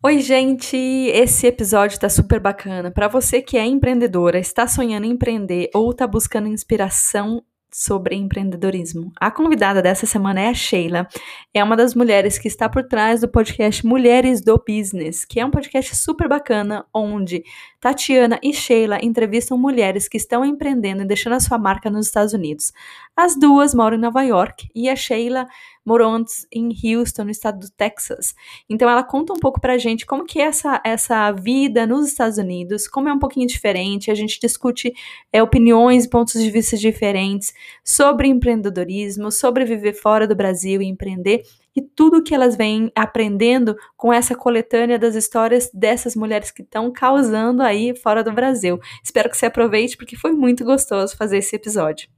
Oi, gente! Esse episódio está super bacana. Para você que é empreendedora, está sonhando em empreender ou está buscando inspiração sobre empreendedorismo. A convidada dessa semana é a Sheila. É uma das mulheres que está por trás do podcast Mulheres do Business, que é um podcast super bacana onde Tatiana e Sheila entrevistam mulheres que estão empreendendo e deixando a sua marca nos Estados Unidos. As duas moram em Nova York e a Sheila morou antes em Houston, no estado do Texas. Então ela conta um pouco pra gente como que é essa, essa vida nos Estados Unidos, como é um pouquinho diferente, a gente discute é, opiniões e pontos de vista diferentes sobre empreendedorismo, sobre viver fora do Brasil e empreender e tudo que elas vêm aprendendo com essa coletânea das histórias dessas mulheres que estão causando aí fora do Brasil. Espero que você aproveite porque foi muito gostoso fazer esse episódio.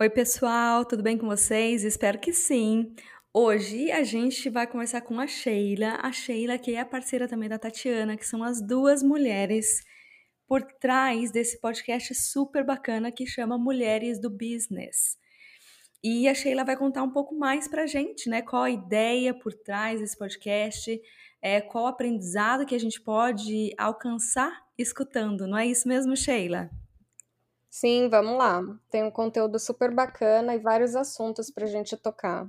Oi, pessoal, tudo bem com vocês? Espero que sim. Hoje a gente vai conversar com a Sheila, a Sheila que é a parceira também da Tatiana, que são as duas mulheres por trás desse podcast super bacana que chama Mulheres do Business. E a Sheila vai contar um pouco mais pra gente, né? Qual a ideia por trás desse podcast, é, qual o aprendizado que a gente pode alcançar escutando, não é isso mesmo, Sheila? Sim, vamos lá. Tem um conteúdo super bacana e vários assuntos para a gente tocar.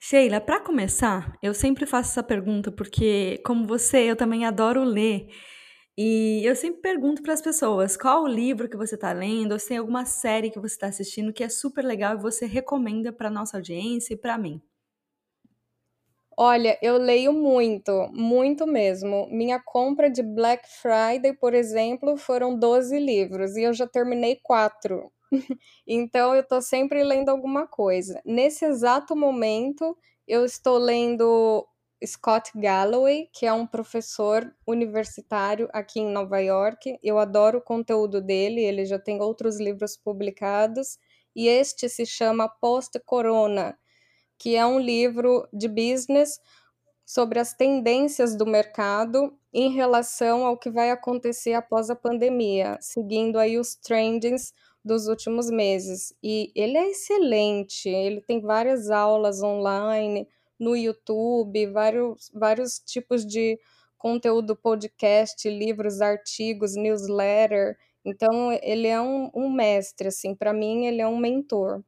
Sheila, para começar, eu sempre faço essa pergunta porque, como você, eu também adoro ler. E eu sempre pergunto para as pessoas qual o livro que você está lendo, ou se tem alguma série que você está assistindo que é super legal e você recomenda para nossa audiência e para mim. Olha, eu leio muito, muito mesmo. Minha compra de Black Friday, por exemplo, foram 12 livros e eu já terminei quatro. então eu estou sempre lendo alguma coisa. Nesse exato momento, eu estou lendo Scott Galloway, que é um professor universitário aqui em Nova York. Eu adoro o conteúdo dele, ele já tem outros livros publicados, e este se chama Post-Corona que é um livro de business sobre as tendências do mercado em relação ao que vai acontecer após a pandemia, seguindo aí os trendings dos últimos meses. E ele é excelente, ele tem várias aulas online no YouTube, vários, vários tipos de conteúdo podcast, livros, artigos, newsletter. Então, ele é um, um mestre, assim, para mim, ele é um mentor.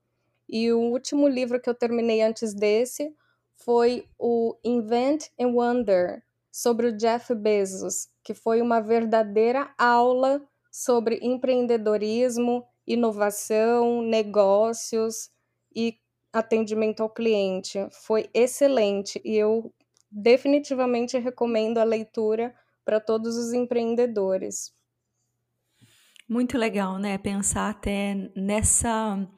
E o último livro que eu terminei antes desse foi o Invent and Wonder, sobre o Jeff Bezos, que foi uma verdadeira aula sobre empreendedorismo, inovação, negócios e atendimento ao cliente. Foi excelente e eu definitivamente recomendo a leitura para todos os empreendedores. Muito legal, né? Pensar até nessa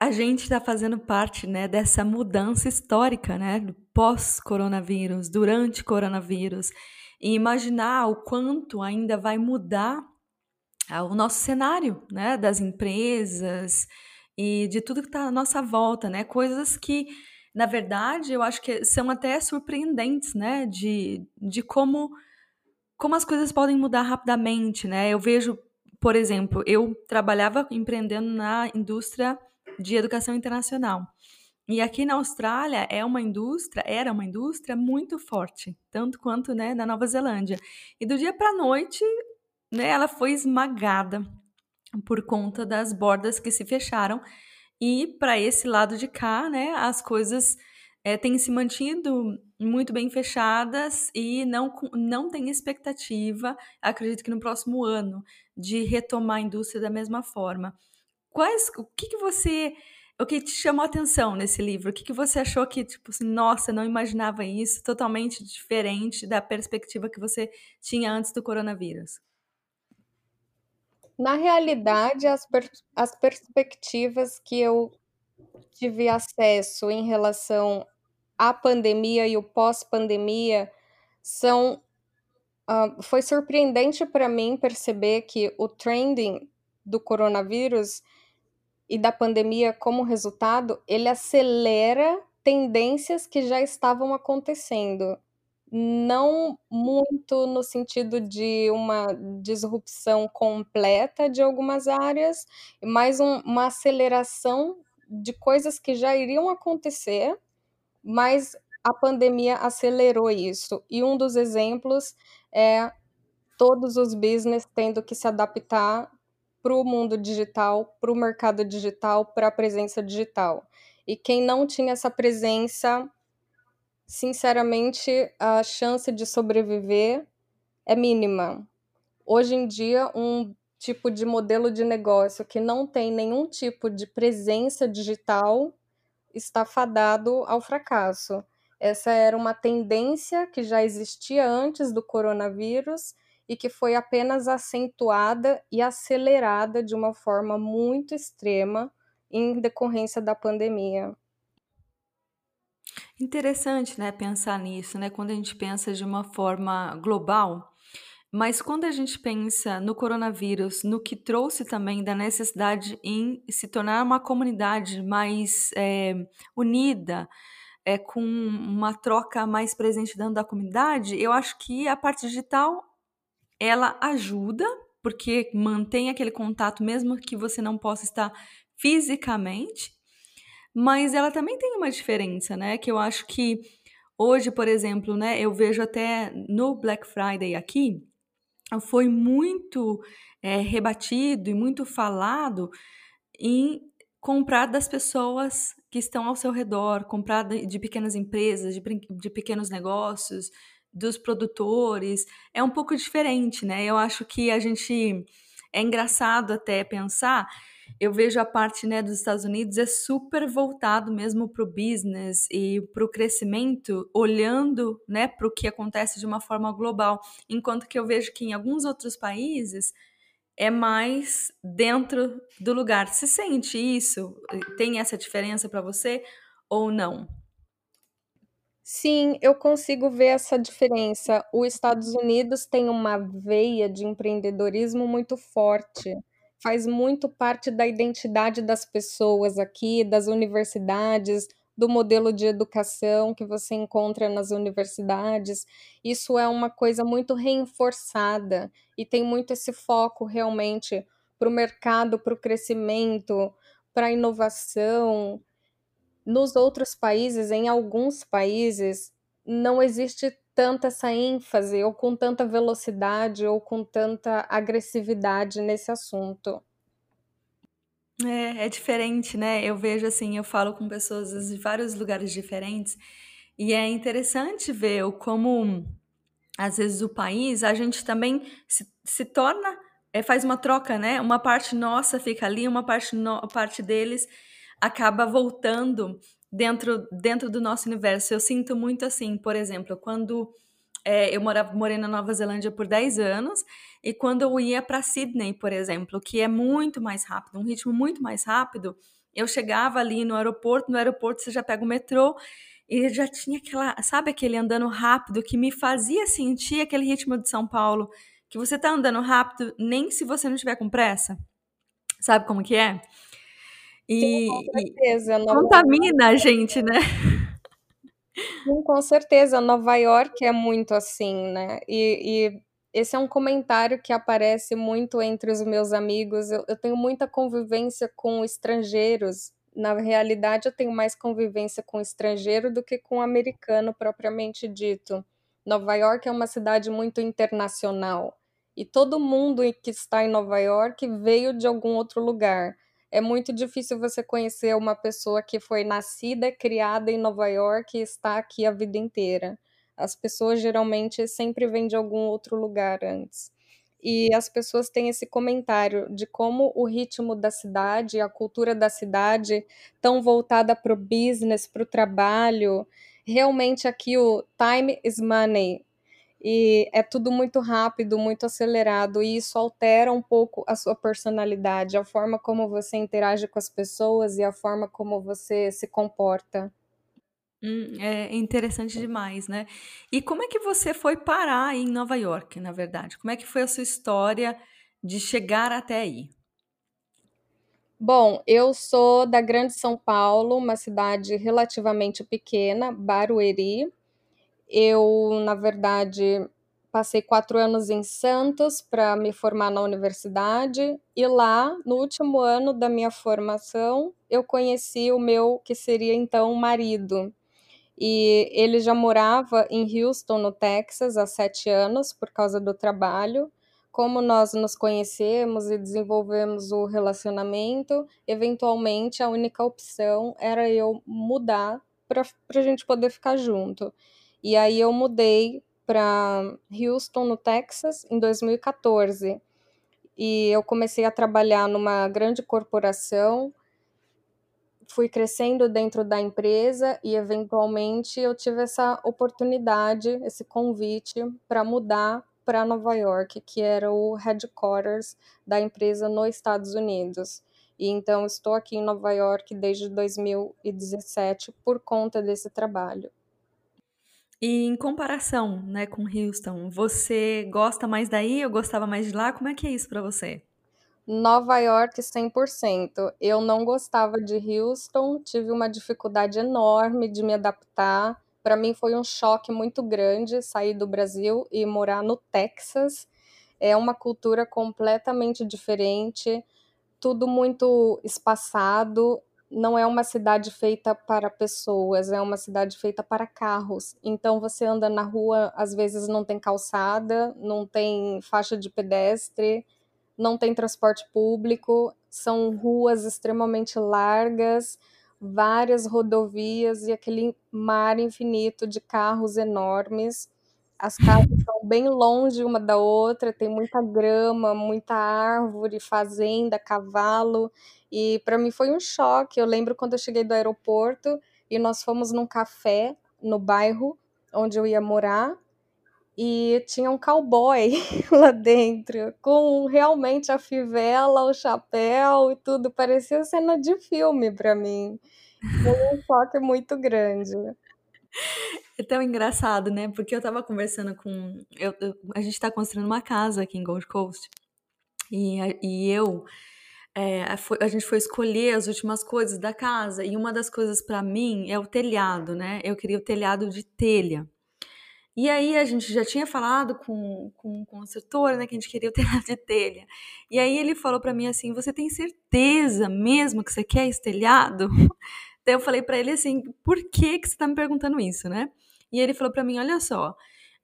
a gente está fazendo parte né, dessa mudança histórica, né, pós-coronavírus, durante coronavírus, e imaginar o quanto ainda vai mudar ah, o nosso cenário, né, das empresas e de tudo que está à nossa volta, né, coisas que, na verdade, eu acho que são até surpreendentes, né, de, de como, como as coisas podem mudar rapidamente, né, eu vejo, por exemplo, eu trabalhava empreendendo na indústria de educação internacional. E aqui na Austrália é uma indústria, era uma indústria muito forte, tanto quanto né, na Nova Zelândia. E do dia para a noite, né, ela foi esmagada por conta das bordas que se fecharam. E para esse lado de cá, né, as coisas é, têm se mantido muito bem fechadas e não, não tem expectativa, acredito que no próximo ano, de retomar a indústria da mesma forma. Quais, o que, que você o que te chamou a atenção nesse livro? O que, que você achou que, tipo assim, nossa, não imaginava isso, totalmente diferente da perspectiva que você tinha antes do coronavírus? Na realidade, as, per as perspectivas que eu tive acesso em relação à pandemia e o pós-pandemia são uh, foi surpreendente para mim perceber que o trending do coronavírus e da pandemia como resultado, ele acelera tendências que já estavam acontecendo. Não muito no sentido de uma disrupção completa de algumas áreas, mas um, uma aceleração de coisas que já iriam acontecer, mas a pandemia acelerou isso. E um dos exemplos é todos os business tendo que se adaptar para o mundo digital, para o mercado digital, para a presença digital. E quem não tinha essa presença, sinceramente, a chance de sobreviver é mínima. Hoje em dia, um tipo de modelo de negócio que não tem nenhum tipo de presença digital está fadado ao fracasso. Essa era uma tendência que já existia antes do coronavírus e que foi apenas acentuada e acelerada de uma forma muito extrema em decorrência da pandemia. Interessante, né, pensar nisso, né, quando a gente pensa de uma forma global, mas quando a gente pensa no coronavírus, no que trouxe também da necessidade em se tornar uma comunidade mais é, unida, é, com uma troca mais presente dentro da comunidade, eu acho que a parte digital ela ajuda, porque mantém aquele contato, mesmo que você não possa estar fisicamente, mas ela também tem uma diferença, né? Que eu acho que hoje, por exemplo, né, eu vejo até no Black Friday aqui, foi muito é, rebatido e muito falado em comprar das pessoas que estão ao seu redor, comprar de pequenas empresas, de, de pequenos negócios, dos produtores é um pouco diferente, né? Eu acho que a gente é engraçado até pensar. Eu vejo a parte né, dos Estados Unidos é super voltado mesmo para o business e para o crescimento, olhando né, para o que acontece de uma forma global, enquanto que eu vejo que em alguns outros países é mais dentro do lugar. Se sente isso? Tem essa diferença para você ou não? Sim, eu consigo ver essa diferença. Os Estados Unidos tem uma veia de empreendedorismo muito forte. Faz muito parte da identidade das pessoas aqui, das universidades, do modelo de educação que você encontra nas universidades. Isso é uma coisa muito reforçada e tem muito esse foco realmente para o mercado, para o crescimento, para a inovação. Nos outros países, em alguns países, não existe tanta essa ênfase, ou com tanta velocidade, ou com tanta agressividade nesse assunto. É, é diferente, né? Eu vejo assim, eu falo com pessoas de vários lugares diferentes, e é interessante ver o como, às vezes, o país, a gente também se, se torna, é, faz uma troca, né? Uma parte nossa fica ali, uma parte, no, parte deles acaba voltando dentro, dentro do nosso universo. Eu sinto muito assim, por exemplo, quando é, eu morava, morei na Nova Zelândia por 10 anos, e quando eu ia para Sydney, por exemplo, que é muito mais rápido, um ritmo muito mais rápido, eu chegava ali no aeroporto, no aeroporto você já pega o metrô, e já tinha aquela, sabe, aquele andando rápido que me fazia sentir aquele ritmo de São Paulo, que você tá andando rápido nem se você não tiver com pressa. Sabe como que é? E, Sim, com certeza. E contamina a gente, né? Sim, com certeza. Nova York é muito assim, né? E, e, esse é um comentário que aparece muito entre os meus amigos. Eu, eu tenho muita convivência com estrangeiros. Na realidade, eu tenho mais convivência com estrangeiro do que com americano propriamente dito. Nova York é uma cidade muito internacional. E todo mundo que está em Nova York veio de algum outro lugar é muito difícil você conhecer uma pessoa que foi nascida, criada em Nova York e está aqui a vida inteira. As pessoas geralmente sempre vêm de algum outro lugar antes. e as pessoas têm esse comentário de como o ritmo da cidade, a cultura da cidade, tão voltada para o business, para o trabalho. Realmente aqui o time is money. E é tudo muito rápido, muito acelerado, e isso altera um pouco a sua personalidade, a forma como você interage com as pessoas e a forma como você se comporta. Hum, é interessante demais, né? E como é que você foi parar em Nova York, na verdade? Como é que foi a sua história de chegar até aí? Bom, eu sou da Grande São Paulo, uma cidade relativamente pequena, Barueri. Eu, na verdade, passei quatro anos em Santos para me formar na universidade, e lá, no último ano da minha formação, eu conheci o meu que seria então marido. E ele já morava em Houston, no Texas, há sete anos, por causa do trabalho. Como nós nos conhecemos e desenvolvemos o relacionamento, eventualmente a única opção era eu mudar para a gente poder ficar junto. E aí eu mudei para Houston, no Texas, em 2014. E eu comecei a trabalhar numa grande corporação fui crescendo dentro da empresa e eventualmente eu tive essa oportunidade, esse convite para mudar para Nova York, que era o headquarters da empresa nos Estados Unidos. E então estou aqui em Nova York desde 2017 por conta desse trabalho. E em comparação, né, com Houston, você gosta mais daí ou gostava mais de lá? Como é que é isso para você? Nova York 100%. Eu não gostava de Houston, tive uma dificuldade enorme de me adaptar. Para mim foi um choque muito grande sair do Brasil e morar no Texas. É uma cultura completamente diferente, tudo muito espaçado. Não é uma cidade feita para pessoas, é uma cidade feita para carros. Então você anda na rua, às vezes não tem calçada, não tem faixa de pedestre não tem transporte público, são ruas extremamente largas, várias rodovias e aquele mar infinito de carros enormes. As casas estão bem longe uma da outra, tem muita grama, muita árvore, fazenda, cavalo. E para mim foi um choque. Eu lembro quando eu cheguei do aeroporto e nós fomos num café no bairro onde eu ia morar e tinha um cowboy lá dentro, com realmente a fivela, o chapéu e tudo, parecia cena de filme para mim. Foi um choque muito grande. É tão engraçado, né? Porque eu tava conversando com. Eu, eu, a gente tá construindo uma casa aqui em Gold Coast. E, e eu. É, a gente foi escolher as últimas coisas da casa. E uma das coisas para mim é o telhado, né? Eu queria o telhado de telha. E aí a gente já tinha falado com, com, o construtor, né, que a gente queria o telhado de telha. E aí ele falou para mim assim: "Você tem certeza mesmo que você quer esse telhado?" Daí eu falei para ele assim: "Por que que você tá me perguntando isso, né?" E ele falou para mim: "Olha só,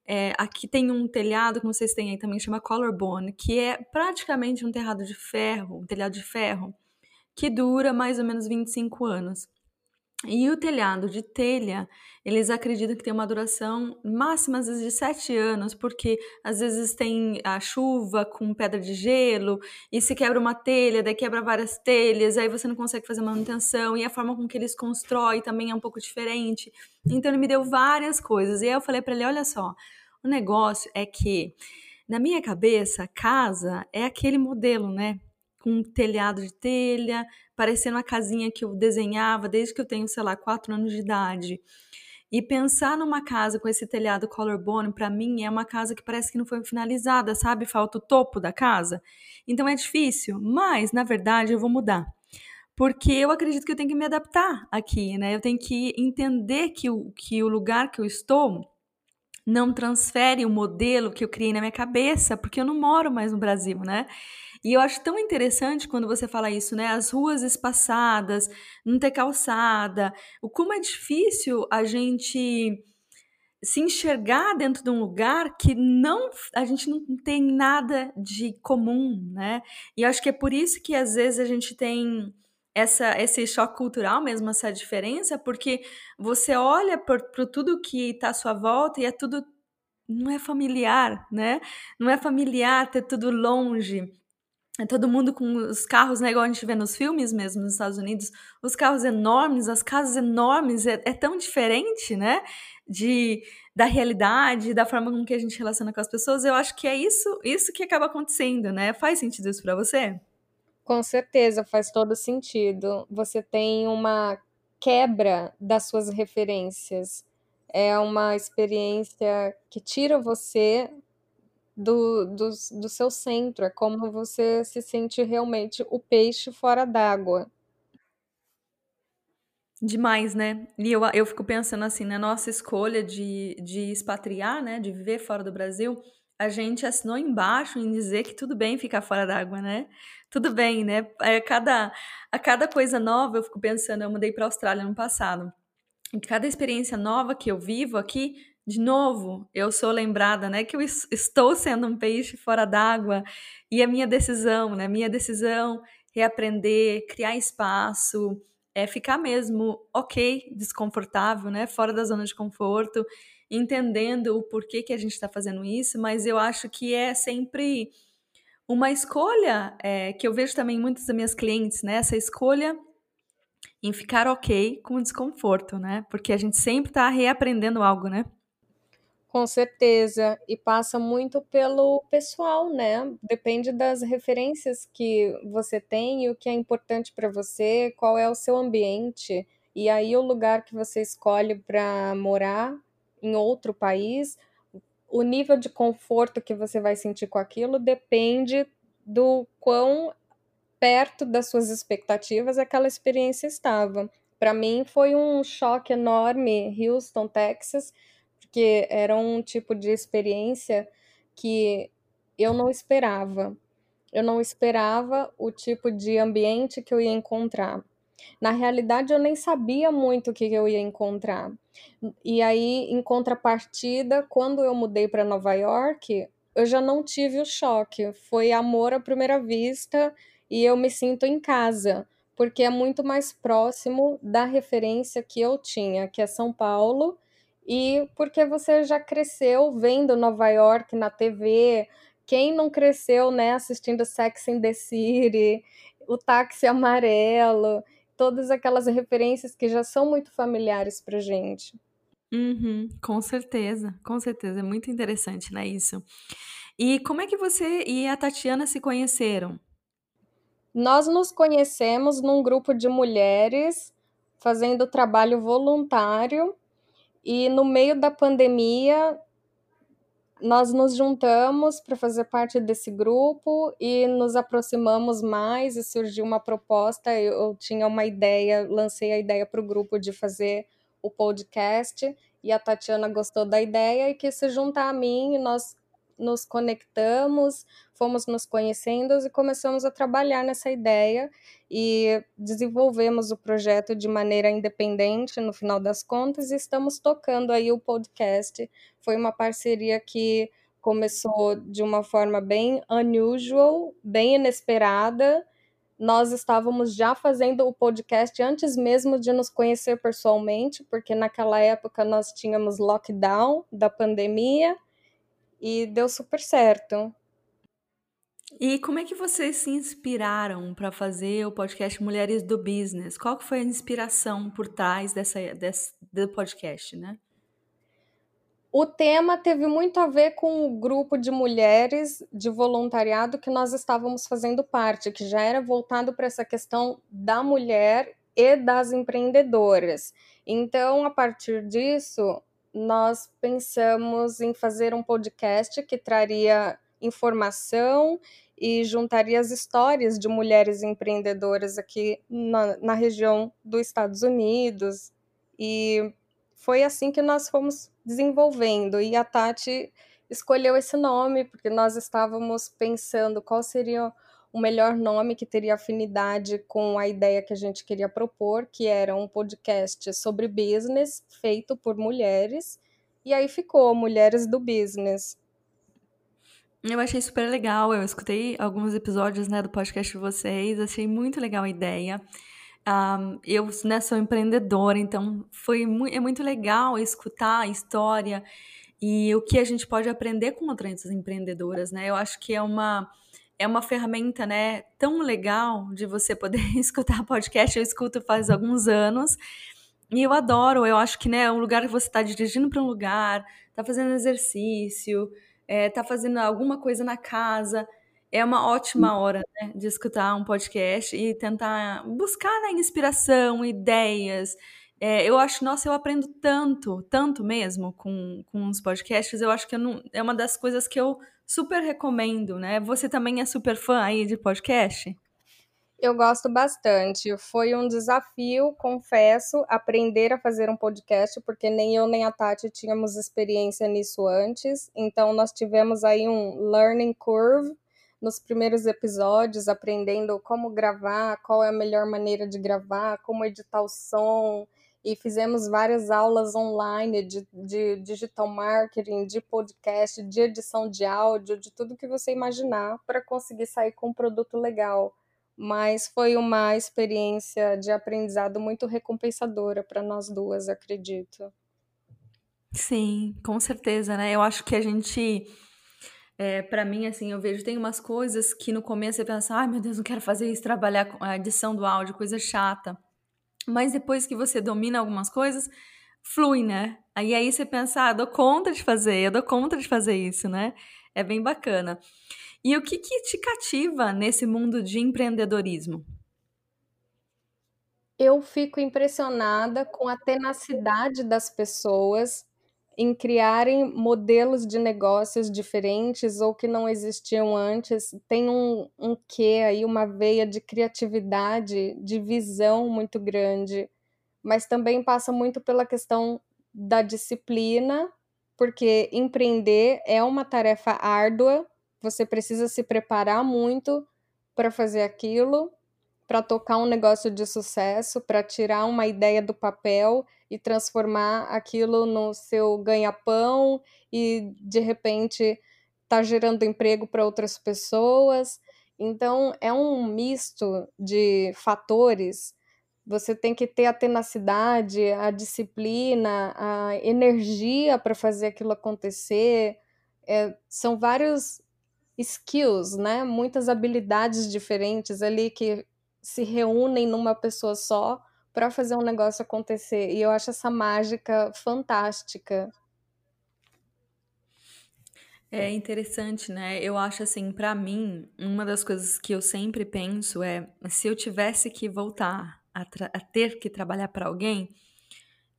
é, aqui tem um telhado que vocês têm aí também chama collarbone, que é praticamente um telhado de ferro, um telhado de ferro que dura mais ou menos 25 anos. E o telhado de telha, eles acreditam que tem uma duração máxima, às vezes, de sete anos, porque às vezes tem a chuva com pedra de gelo, e se quebra uma telha, daí quebra várias telhas, aí você não consegue fazer manutenção, e a forma com que eles constroem também é um pouco diferente. Então ele me deu várias coisas. E aí eu falei para ele: olha só, o negócio é que, na minha cabeça, casa é aquele modelo, né? Com telhado de telha, parecendo a casinha que eu desenhava desde que eu tenho, sei lá, quatro anos de idade. E pensar numa casa com esse telhado collarbone, para mim, é uma casa que parece que não foi finalizada, sabe? Falta o topo da casa. Então é difícil, mas na verdade eu vou mudar. Porque eu acredito que eu tenho que me adaptar aqui, né? Eu tenho que entender que o, que o lugar que eu estou não transfere o modelo que eu criei na minha cabeça, porque eu não moro mais no Brasil, né? E eu acho tão interessante quando você fala isso, né? As ruas espaçadas, não ter calçada, o como é difícil a gente se enxergar dentro de um lugar que não a gente não tem nada de comum, né? E eu acho que é por isso que às vezes a gente tem essa, esse choque cultural mesmo, essa diferença, porque você olha por tudo que está à sua volta e é tudo não é familiar, né? Não é familiar ter tudo longe. É todo mundo com os carros, né? Igual a gente vê nos filmes mesmo, nos Estados Unidos, os carros enormes, as casas enormes, é, é tão diferente, né? De, da realidade, da forma com que a gente relaciona com as pessoas. Eu acho que é isso, isso que acaba acontecendo, né? Faz sentido isso para você? Com certeza, faz todo sentido. Você tem uma quebra das suas referências. É uma experiência que tira você do, do, do seu centro, é como você se sente realmente o peixe fora d'água. Demais, né? E eu, eu fico pensando assim, na nossa escolha de, de expatriar, né? De viver fora do Brasil, a gente assinou embaixo em dizer que tudo bem ficar fora d'água, né? Tudo bem, né? A cada, a cada coisa nova, eu fico pensando, eu mudei para a Austrália no passado. Em cada experiência nova que eu vivo aqui, de novo, eu sou lembrada, né, que eu estou sendo um peixe fora d'água e a minha decisão, né, minha decisão é aprender, criar espaço, é ficar mesmo ok, desconfortável, né, fora da zona de conforto, entendendo o porquê que a gente está fazendo isso, mas eu acho que é sempre uma escolha é, que eu vejo também muitas das minhas clientes, né, essa escolha em ficar ok com o desconforto, né, porque a gente sempre está reaprendendo algo, né. Com certeza, e passa muito pelo pessoal, né? Depende das referências que você tem o que é importante para você, qual é o seu ambiente, e aí o lugar que você escolhe para morar em outro país, o nível de conforto que você vai sentir com aquilo depende do quão perto das suas expectativas aquela experiência estava. Para mim foi um choque enorme, Houston, Texas, porque era um tipo de experiência que eu não esperava. Eu não esperava o tipo de ambiente que eu ia encontrar. Na realidade, eu nem sabia muito o que eu ia encontrar. E aí, em contrapartida, quando eu mudei para Nova York, eu já não tive o choque. Foi amor à primeira vista e eu me sinto em casa, porque é muito mais próximo da referência que eu tinha, que é São Paulo, e porque você já cresceu vendo Nova York na TV, quem não cresceu, né, assistindo Sex and the City, o Táxi Amarelo, todas aquelas referências que já são muito familiares pra gente. Uhum, com certeza, com certeza, é muito interessante, né, isso. E como é que você e a Tatiana se conheceram? Nós nos conhecemos num grupo de mulheres fazendo trabalho voluntário e no meio da pandemia, nós nos juntamos para fazer parte desse grupo e nos aproximamos mais e surgiu uma proposta. Eu, tinha uma ideia, lancei a ideia para o grupo de fazer o podcast e a Tatiana gostou da ideia e quis se juntar a mim e nós nos conectamos, fomos nos conhecendo e começamos a trabalhar nessa ideia e desenvolvemos o projeto de maneira independente no final das contas e estamos tocando aí o podcast. Foi uma parceria que começou de uma forma bem unusual, bem inesperada. Nós estávamos já fazendo o podcast antes mesmo de nos conhecer pessoalmente, porque naquela época nós tínhamos lockdown da pandemia e deu super certo. E como é que vocês se inspiraram para fazer o podcast Mulheres do Business? Qual que foi a inspiração por trás dessa, desse, do podcast, né? O tema teve muito a ver com o grupo de mulheres de voluntariado que nós estávamos fazendo parte, que já era voltado para essa questão da mulher e das empreendedoras. Então, a partir disso, nós pensamos em fazer um podcast que traria informação e juntaria as histórias de mulheres empreendedoras aqui na, na região dos Estados Unidos. E foi assim que nós fomos desenvolvendo. E a Tati escolheu esse nome porque nós estávamos pensando qual seria o melhor nome que teria afinidade com a ideia que a gente queria propor, que era um podcast sobre business feito por mulheres. E aí ficou Mulheres do Business. Eu achei super legal. Eu escutei alguns episódios né, do podcast de vocês, achei muito legal a ideia. Um, eu né, sou empreendedora, então foi mu é muito legal escutar a história e o que a gente pode aprender com outras empreendedoras, né? Eu acho que é uma é uma ferramenta, né, tão legal de você poder escutar podcast. Eu escuto faz alguns anos e eu adoro. Eu acho que, né, um lugar que você está dirigindo para um lugar, está fazendo exercício, está é, fazendo alguma coisa na casa, é uma ótima hora né, de escutar um podcast e tentar buscar né, inspiração, ideias. É, eu acho, nossa, eu aprendo tanto, tanto mesmo com, com os podcasts. Eu acho que eu não, é uma das coisas que eu super recomendo, né? Você também é super fã aí de podcast? Eu gosto bastante. Foi um desafio, confesso, aprender a fazer um podcast, porque nem eu nem a Tati tínhamos experiência nisso antes. Então, nós tivemos aí um learning curve nos primeiros episódios, aprendendo como gravar, qual é a melhor maneira de gravar, como editar o som, e fizemos várias aulas online de, de digital marketing, de podcast, de edição de áudio, de tudo que você imaginar para conseguir sair com um produto legal. Mas foi uma experiência de aprendizado muito recompensadora para nós duas, acredito. Sim, com certeza, né? Eu acho que a gente é, para mim, assim, eu vejo, tem umas coisas que no começo você pensa, ai meu Deus, não quero fazer isso, trabalhar com a edição do áudio, coisa chata. Mas depois que você domina algumas coisas, flui, né? Aí aí você pensa, ah, dou conta de fazer, eu dou conta de fazer isso, né? É bem bacana. E o que, que te cativa nesse mundo de empreendedorismo? Eu fico impressionada com a tenacidade das pessoas em criarem modelos de negócios diferentes ou que não existiam antes. Tem um, um quê aí, uma veia de criatividade, de visão muito grande, mas também passa muito pela questão da disciplina, porque empreender é uma tarefa árdua, você precisa se preparar muito para fazer aquilo, para tocar um negócio de sucesso, para tirar uma ideia do papel e transformar aquilo no seu ganha-pão e de repente tá gerando emprego para outras pessoas. Então é um misto de fatores. Você tem que ter a tenacidade, a disciplina, a energia para fazer aquilo acontecer. É, são vários skills, né? Muitas habilidades diferentes ali que se reúnem numa pessoa só para fazer um negócio acontecer. E eu acho essa mágica fantástica. É interessante, né? Eu acho assim, para mim, uma das coisas que eu sempre penso é se eu tivesse que voltar a, a ter que trabalhar para alguém,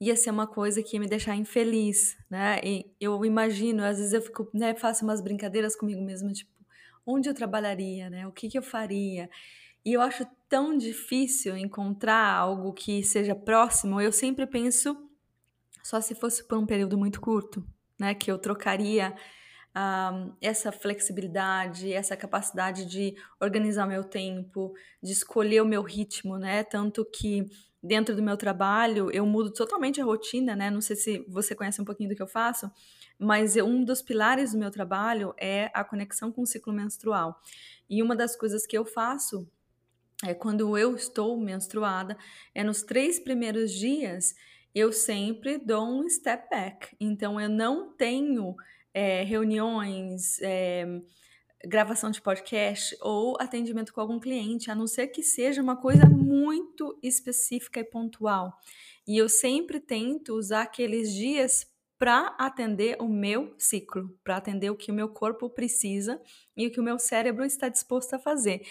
ia ser uma coisa que ia me deixar infeliz, né? E eu imagino, às vezes eu fico, né, faço umas brincadeiras comigo mesma, tipo, onde eu trabalharia, né? O que que eu faria? E eu acho tão difícil encontrar algo que seja próximo. Eu sempre penso só se fosse por um período muito curto, né? Que eu trocaria uh, essa flexibilidade, essa capacidade de organizar meu tempo, de escolher o meu ritmo, né? Tanto que dentro do meu trabalho eu mudo totalmente a rotina, né? Não sei se você conhece um pouquinho do que eu faço, mas um dos pilares do meu trabalho é a conexão com o ciclo menstrual. E uma das coisas que eu faço é quando eu estou menstruada, é nos três primeiros dias eu sempre dou um step back. Então eu não tenho é, reuniões, é, gravação de podcast ou atendimento com algum cliente, a não ser que seja uma coisa muito específica e pontual. E eu sempre tento usar aqueles dias para atender o meu ciclo, para atender o que o meu corpo precisa e o que o meu cérebro está disposto a fazer.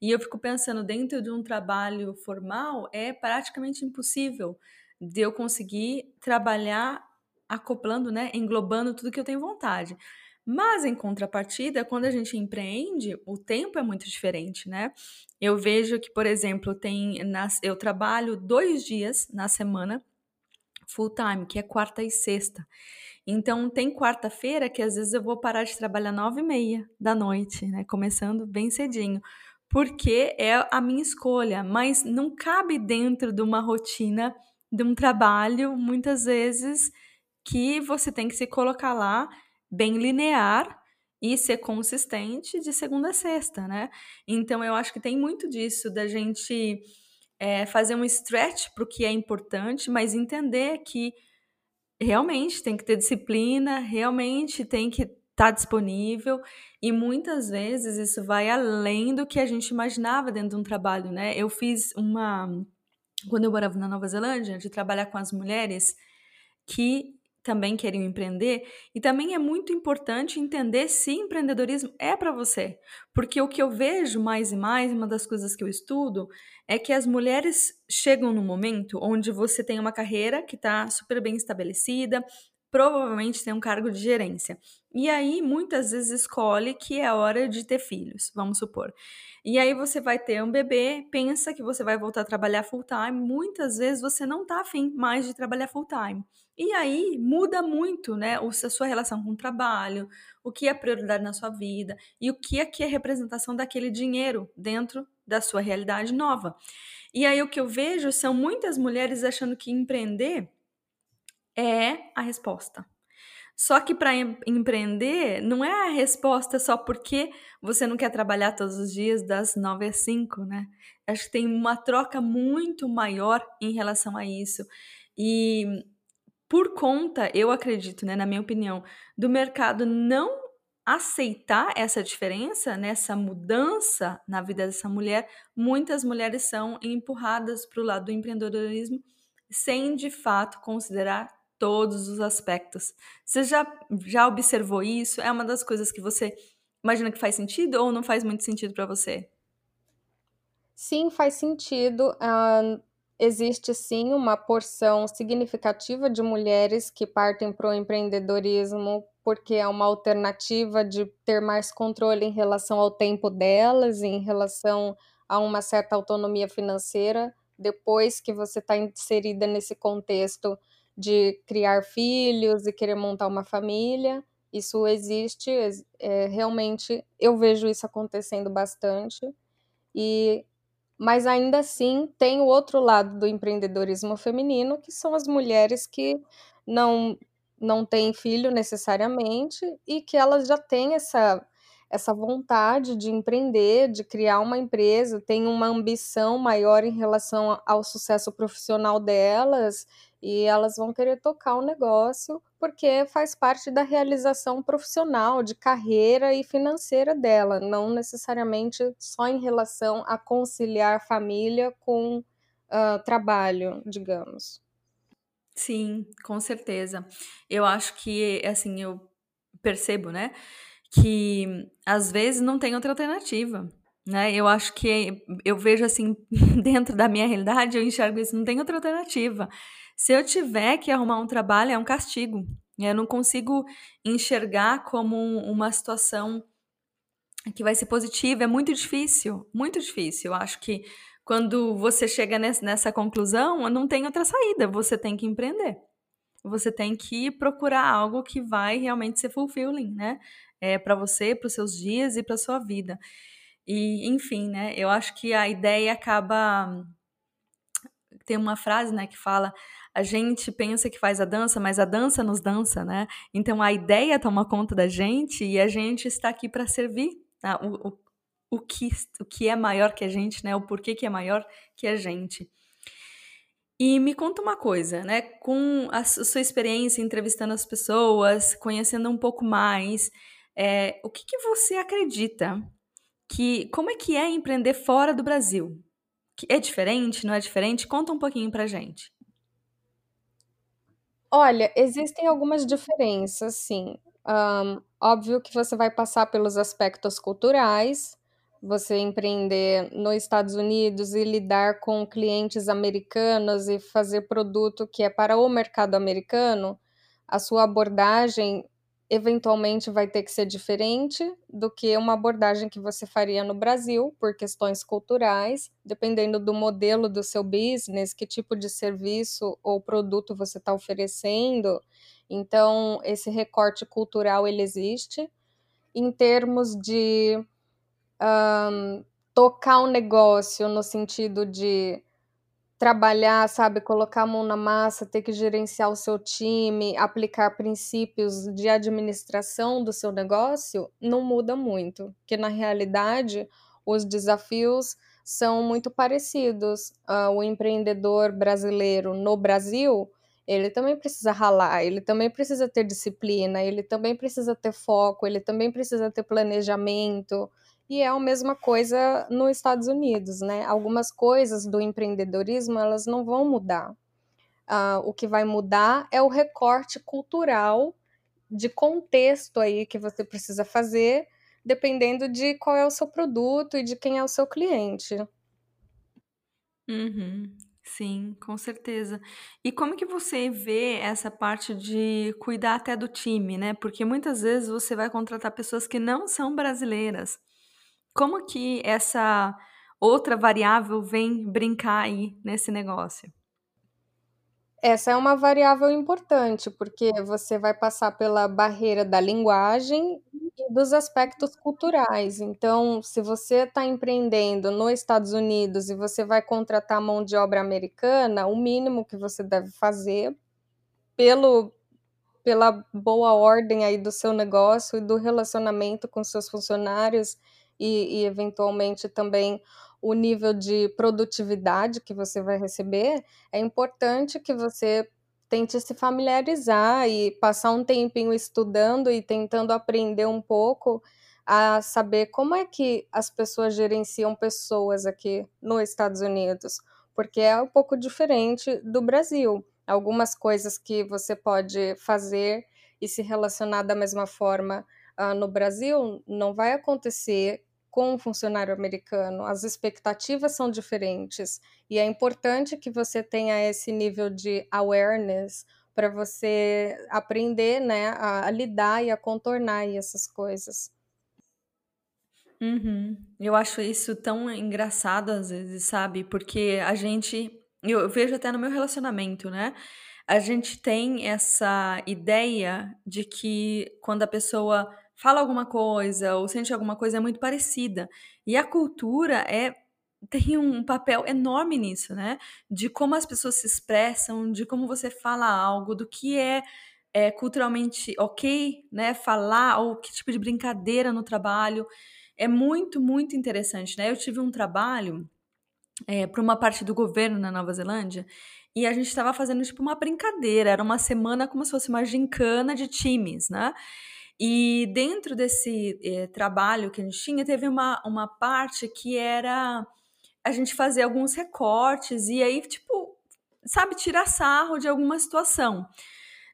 E eu fico pensando, dentro de um trabalho formal, é praticamente impossível de eu conseguir trabalhar acoplando, né, englobando tudo que eu tenho vontade. Mas em contrapartida, quando a gente empreende, o tempo é muito diferente, né? Eu vejo que, por exemplo, tem nas, eu trabalho dois dias na semana full time, que é quarta e sexta. Então tem quarta-feira que às vezes eu vou parar de trabalhar nove e meia da noite, né? Começando bem cedinho, porque é a minha escolha, mas não cabe dentro de uma rotina de um trabalho, muitas vezes, que você tem que se colocar lá bem linear e ser consistente de segunda a sexta, né? Então eu acho que tem muito disso da gente é, fazer um stretch para o que é importante, mas entender que realmente tem que ter disciplina, realmente tem que estar tá disponível e muitas vezes isso vai além do que a gente imaginava dentro de um trabalho, né? Eu fiz uma quando eu morava na Nova Zelândia, de trabalhar com as mulheres que também queriam empreender. E também é muito importante entender se empreendedorismo é para você. Porque o que eu vejo mais e mais, uma das coisas que eu estudo, é que as mulheres chegam num momento onde você tem uma carreira que está super bem estabelecida, provavelmente tem um cargo de gerência. E aí, muitas vezes, escolhe que é hora de ter filhos, vamos supor. E aí você vai ter um bebê, pensa que você vai voltar a trabalhar full time, muitas vezes você não está afim mais de trabalhar full time. E aí muda muito, né, a sua relação com o trabalho, o que é prioridade na sua vida e o que é que é representação daquele dinheiro dentro da sua realidade nova. E aí o que eu vejo são muitas mulheres achando que empreender é a resposta. Só que para em empreender não é a resposta só porque você não quer trabalhar todos os dias das 9 às 5, né? Acho que tem uma troca muito maior em relação a isso. E por conta, eu acredito, né, na minha opinião, do mercado não aceitar essa diferença, nessa né, mudança na vida dessa mulher, muitas mulheres são empurradas para o lado do empreendedorismo sem de fato considerar todos os aspectos. Você já, já observou isso? É uma das coisas que você imagina que faz sentido ou não faz muito sentido para você? Sim, faz sentido. Uh, existe sim uma porção significativa de mulheres que partem para o empreendedorismo porque é uma alternativa de ter mais controle em relação ao tempo delas, em relação a uma certa autonomia financeira, depois que você está inserida nesse contexto de criar filhos e querer montar uma família. Isso existe, é, realmente eu vejo isso acontecendo bastante. E mas ainda assim tem o outro lado do empreendedorismo feminino, que são as mulheres que não não têm filho necessariamente e que elas já têm essa essa vontade de empreender, de criar uma empresa, têm uma ambição maior em relação ao sucesso profissional delas e elas vão querer tocar o negócio porque faz parte da realização profissional, de carreira e financeira dela, não necessariamente só em relação a conciliar família com uh, trabalho, digamos. Sim, com certeza. Eu acho que, assim, eu percebo, né, que às vezes não tem outra alternativa. Né? Eu acho que eu vejo assim, dentro da minha realidade, eu enxergo isso, não tem outra alternativa. Se eu tiver que arrumar um trabalho, é um castigo. Eu não consigo enxergar como uma situação que vai ser positiva. É muito difícil, muito difícil. Eu acho que quando você chega nessa conclusão, não tem outra saída. Você tem que empreender. Você tem que procurar algo que vai realmente ser fulfilling, né? É, para você, para os seus dias e para sua vida. E, enfim, né? Eu acho que a ideia acaba. Tem uma frase, né, que fala: a gente pensa que faz a dança, mas a dança nos dança, né? Então a ideia toma conta da gente e a gente está aqui para servir tá? o, o, o, que, o que é maior que a gente, né? O porquê que é maior que a gente. E me conta uma coisa, né? Com a sua experiência entrevistando as pessoas, conhecendo um pouco mais, é, o que, que você acredita que como é que é empreender fora do Brasil? É diferente? Não é diferente? Conta um pouquinho pra gente. Olha, existem algumas diferenças, sim. óbvio que você vai passar pelos aspectos culturais, você empreender nos Estados Unidos e lidar com clientes americanos e fazer produto que é para o mercado americano, a sua abordagem eventualmente vai ter que ser diferente do que uma abordagem que você faria no Brasil, por questões culturais, dependendo do modelo do seu business, que tipo de serviço ou produto você está oferecendo. Então, esse recorte cultural ele existe. Em termos de um, tocar um negócio no sentido de trabalhar, sabe, colocar a mão na massa, ter que gerenciar o seu time, aplicar princípios de administração do seu negócio, não muda muito, porque na realidade os desafios são muito parecidos. Uh, o empreendedor brasileiro no Brasil, ele também precisa ralar, ele também precisa ter disciplina, ele também precisa ter foco, ele também precisa ter planejamento. E é a mesma coisa nos Estados Unidos, né? Algumas coisas do empreendedorismo elas não vão mudar. Uh, o que vai mudar é o recorte cultural de contexto aí que você precisa fazer, dependendo de qual é o seu produto e de quem é o seu cliente. Uhum. Sim, com certeza. E como que você vê essa parte de cuidar até do time, né? Porque muitas vezes você vai contratar pessoas que não são brasileiras. Como que essa outra variável vem brincar aí nesse negócio? Essa é uma variável importante, porque você vai passar pela barreira da linguagem e dos aspectos culturais. Então, se você está empreendendo nos Estados Unidos e você vai contratar mão de obra americana, o mínimo que você deve fazer pelo pela boa ordem aí do seu negócio e do relacionamento com seus funcionários e, e eventualmente também o nível de produtividade que você vai receber, é importante que você tente se familiarizar e passar um tempinho estudando e tentando aprender um pouco a saber como é que as pessoas gerenciam pessoas aqui nos Estados Unidos, porque é um pouco diferente do Brasil. Algumas coisas que você pode fazer e se relacionar da mesma forma uh, no Brasil não vai acontecer com um funcionário americano, as expectativas são diferentes e é importante que você tenha esse nível de awareness para você aprender, né, a, a, lidar e a contornar essas coisas. Uhum. Eu acho isso tão engraçado às vezes, sabe? Porque a gente, eu vejo até no meu relacionamento, né? A gente tem essa ideia de que quando a pessoa fala alguma coisa ou sente alguma coisa é muito parecida. E a cultura é tem um papel enorme nisso, né? De como as pessoas se expressam, de como você fala algo, do que é, é culturalmente ok, né? Falar ou que tipo de brincadeira no trabalho é muito, muito interessante, né? Eu tive um trabalho é, para uma parte do governo na Nova Zelândia e a gente estava fazendo tipo uma brincadeira, era uma semana como se fosse uma gincana de times, né? E dentro desse eh, trabalho que a gente tinha, teve uma, uma parte que era a gente fazer alguns recortes e aí, tipo, sabe, tirar sarro de alguma situação.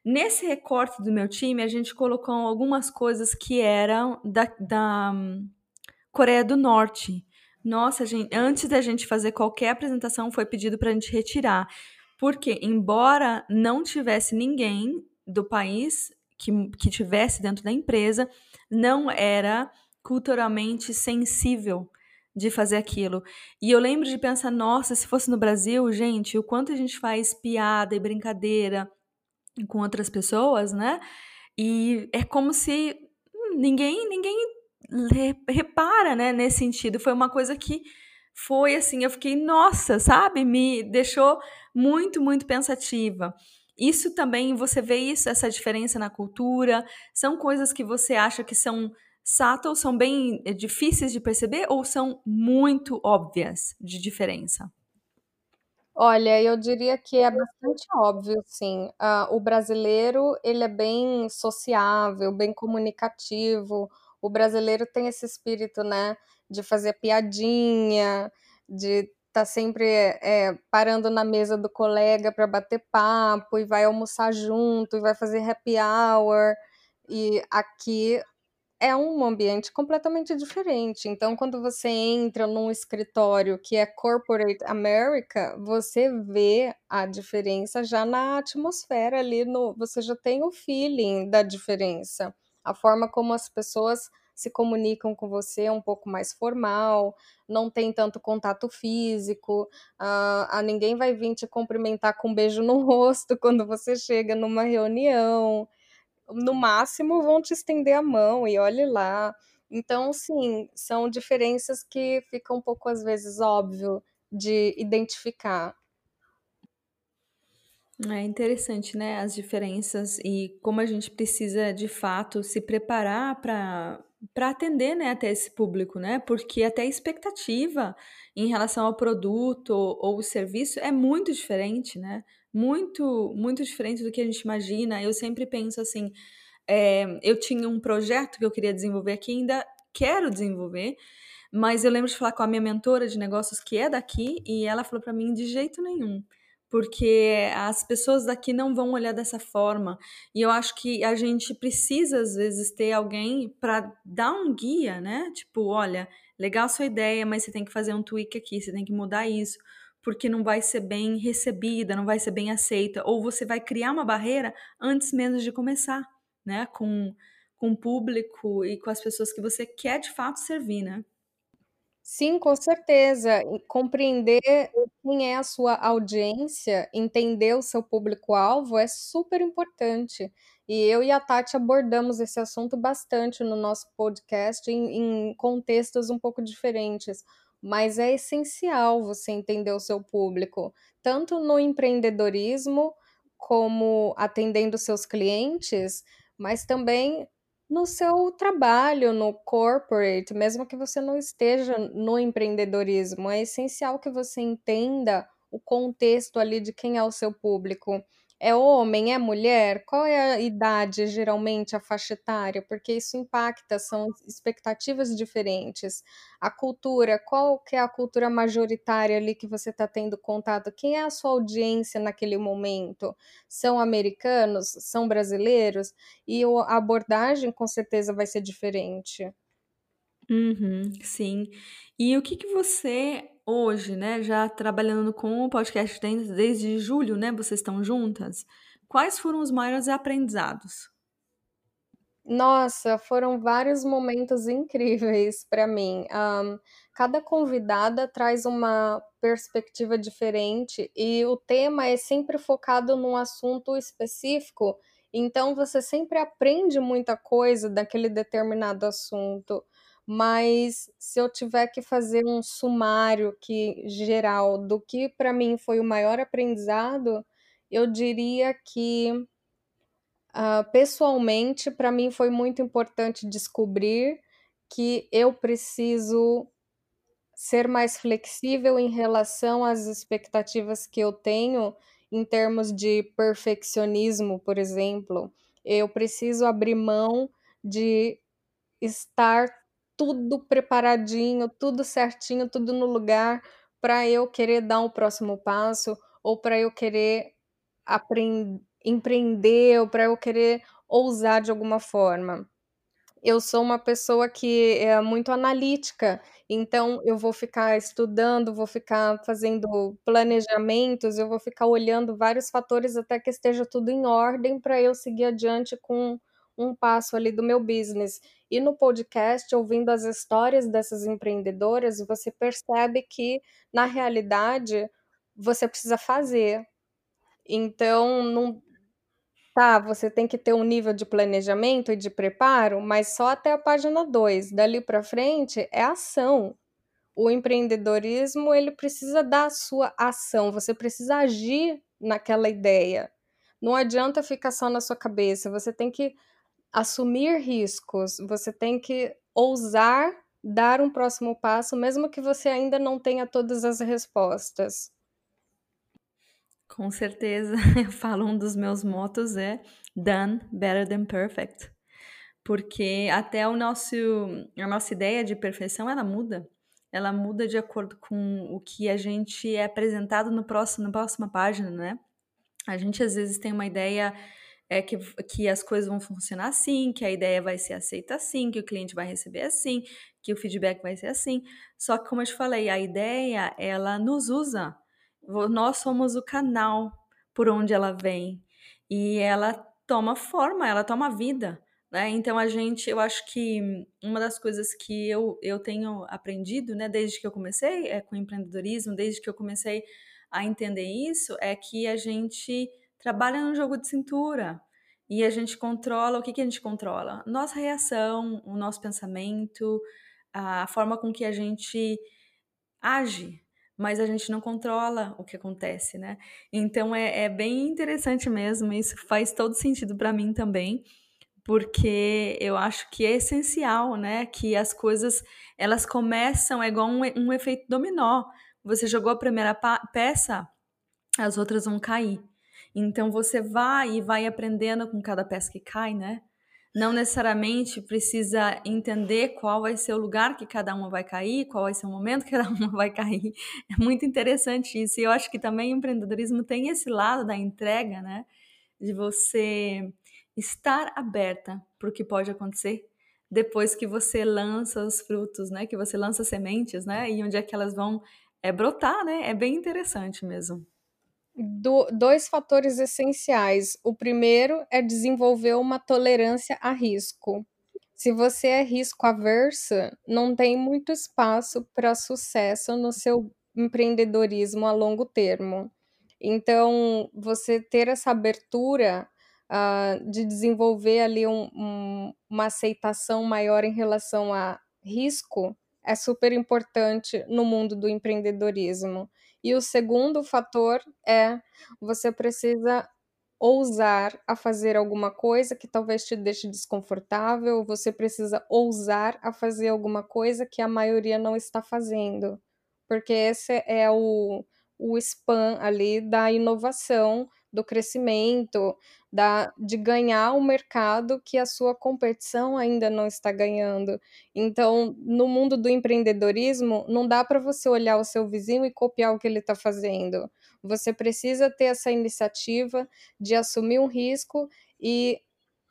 Nesse recorte do meu time, a gente colocou algumas coisas que eram da, da Coreia do Norte. Nossa, gente, antes da gente fazer qualquer apresentação, foi pedido para a gente retirar. Porque, embora não tivesse ninguém do país, que, que tivesse dentro da empresa não era culturalmente sensível de fazer aquilo. E eu lembro de pensar, nossa, se fosse no Brasil, gente, o quanto a gente faz piada e brincadeira com outras pessoas, né? E é como se ninguém ninguém repara, né, nesse sentido. Foi uma coisa que foi assim, eu fiquei, nossa, sabe? Me deixou muito, muito pensativa. Isso também, você vê isso, essa diferença na cultura? São coisas que você acha que são subtle, são bem eh, difíceis de perceber ou são muito óbvias de diferença? Olha, eu diria que é bastante óbvio, sim. Uh, o brasileiro, ele é bem sociável, bem comunicativo. O brasileiro tem esse espírito, né, de fazer piadinha, de tá sempre é, parando na mesa do colega para bater papo e vai almoçar junto e vai fazer happy hour. E aqui é um ambiente completamente diferente. Então, quando você entra num escritório que é Corporate America, você vê a diferença já na atmosfera ali, no, você já tem o feeling da diferença. A forma como as pessoas se comunicam com você um pouco mais formal, não tem tanto contato físico, a, a ninguém vai vir te cumprimentar com um beijo no rosto quando você chega numa reunião. No máximo vão te estender a mão e olhe lá. Então, sim, são diferenças que ficam um pouco às vezes óbvio de identificar. É interessante, né, as diferenças e como a gente precisa de fato se preparar para para atender, né, até esse público, né? Porque até a expectativa em relação ao produto ou, o serviço é muito diferente, né? muito, muito diferente do que a gente imagina. Eu sempre penso assim, é, eu tinha um projeto que eu queria desenvolver aqui, ainda quero desenvolver, mas eu lembro de falar com a minha mentora de negócios que é daqui e ela falou para mim de jeito nenhum, porque as pessoas daqui não vão olhar dessa forma. E eu acho que a gente precisa às vezes ter alguém para dar um guia, né? Tipo, olha, legal sua ideia, mas você tem que fazer um tweak aqui, você tem que mudar isso, porque não vai ser bem recebida, não vai ser bem aceita, ou você vai criar uma barreira antes mesmo de começar, né? Com com o público e com as pessoas que você quer de fato servir, né? Sim, com certeza. Compreender quem é a sua audiência, entender o seu público-alvo é super importante. E eu e a Tati abordamos esse assunto bastante no nosso podcast em, em contextos um pouco diferentes. Mas é essencial você entender o seu público, tanto no empreendedorismo, como atendendo seus clientes, mas também no seu trabalho, no corporate, mesmo que você não esteja no empreendedorismo, é essencial que você entenda o contexto ali de quem é o seu público. É homem, é mulher? Qual é a idade, geralmente, a faixa etária? Porque isso impacta, são expectativas diferentes. A cultura, qual que é a cultura majoritária ali que você está tendo contato? Quem é a sua audiência naquele momento? São americanos? São brasileiros? E a abordagem, com certeza, vai ser diferente. Uhum, sim. E o que que você hoje, né, já trabalhando com o podcast desde, desde julho, né, vocês estão juntas, quais foram os maiores aprendizados? Nossa, foram vários momentos incríveis para mim. Um, cada convidada traz uma perspectiva diferente e o tema é sempre focado num assunto específico, então você sempre aprende muita coisa daquele determinado assunto mas se eu tiver que fazer um sumário que geral do que para mim foi o maior aprendizado, eu diria que uh, pessoalmente para mim foi muito importante descobrir que eu preciso ser mais flexível em relação às expectativas que eu tenho em termos de perfeccionismo, por exemplo. Eu preciso abrir mão de estar tudo preparadinho, tudo certinho, tudo no lugar para eu querer dar um próximo passo ou para eu querer aprender, empreender ou para eu querer ousar de alguma forma. Eu sou uma pessoa que é muito analítica, então eu vou ficar estudando, vou ficar fazendo planejamentos, eu vou ficar olhando vários fatores até que esteja tudo em ordem para eu seguir adiante com um passo ali do meu business. E no podcast, ouvindo as histórias dessas empreendedoras, você percebe que, na realidade, você precisa fazer. Então, não. Tá, você tem que ter um nível de planejamento e de preparo, mas só até a página 2. Dali para frente é ação. O empreendedorismo, ele precisa da sua ação, você precisa agir naquela ideia. Não adianta ficar só na sua cabeça, você tem que assumir riscos, você tem que ousar dar um próximo passo, mesmo que você ainda não tenha todas as respostas. Com certeza, eu falo um dos meus motos é done better than perfect. Porque até o nosso a nossa ideia de perfeição ela muda. Ela muda de acordo com o que a gente é apresentado no próximo na próxima página, né? A gente às vezes tem uma ideia é que, que as coisas vão funcionar assim, que a ideia vai ser aceita assim, que o cliente vai receber assim, que o feedback vai ser assim. Só que, como eu te falei, a ideia, ela nos usa. Nós somos o canal por onde ela vem. E ela toma forma, ela toma vida. Né? Então, a gente, eu acho que uma das coisas que eu, eu tenho aprendido, né, desde que eu comecei é, com empreendedorismo, desde que eu comecei a entender isso, é que a gente trabalha no jogo de cintura. E a gente controla, o que, que a gente controla? Nossa reação, o nosso pensamento, a forma com que a gente age, mas a gente não controla o que acontece, né? Então é, é bem interessante mesmo, isso faz todo sentido para mim também, porque eu acho que é essencial, né? Que as coisas elas começam, é igual um, um efeito dominó. Você jogou a primeira peça, as outras vão cair. Então você vai e vai aprendendo com cada peça que cai, né? Não necessariamente precisa entender qual vai ser o lugar que cada uma vai cair, qual vai ser o momento que cada uma vai cair. É muito interessante isso. E eu acho que também o empreendedorismo tem esse lado da entrega, né? De você estar aberta para o que pode acontecer depois que você lança os frutos, né? Que você lança sementes, né? E onde é que elas vão é, brotar, né? É bem interessante mesmo do, dois fatores essenciais. O primeiro é desenvolver uma tolerância a risco. Se você é risco aversa, não tem muito espaço para sucesso no seu empreendedorismo a longo termo. Então, você ter essa abertura uh, de desenvolver ali um, um, uma aceitação maior em relação a risco é super importante no mundo do empreendedorismo. E o segundo fator é você precisa ousar a fazer alguma coisa que talvez te deixe desconfortável, você precisa ousar a fazer alguma coisa que a maioria não está fazendo. Porque esse é o, o spam ali da inovação, do crescimento, da, de ganhar o mercado que a sua competição ainda não está ganhando. Então, no mundo do empreendedorismo, não dá para você olhar o seu vizinho e copiar o que ele está fazendo. Você precisa ter essa iniciativa de assumir um risco e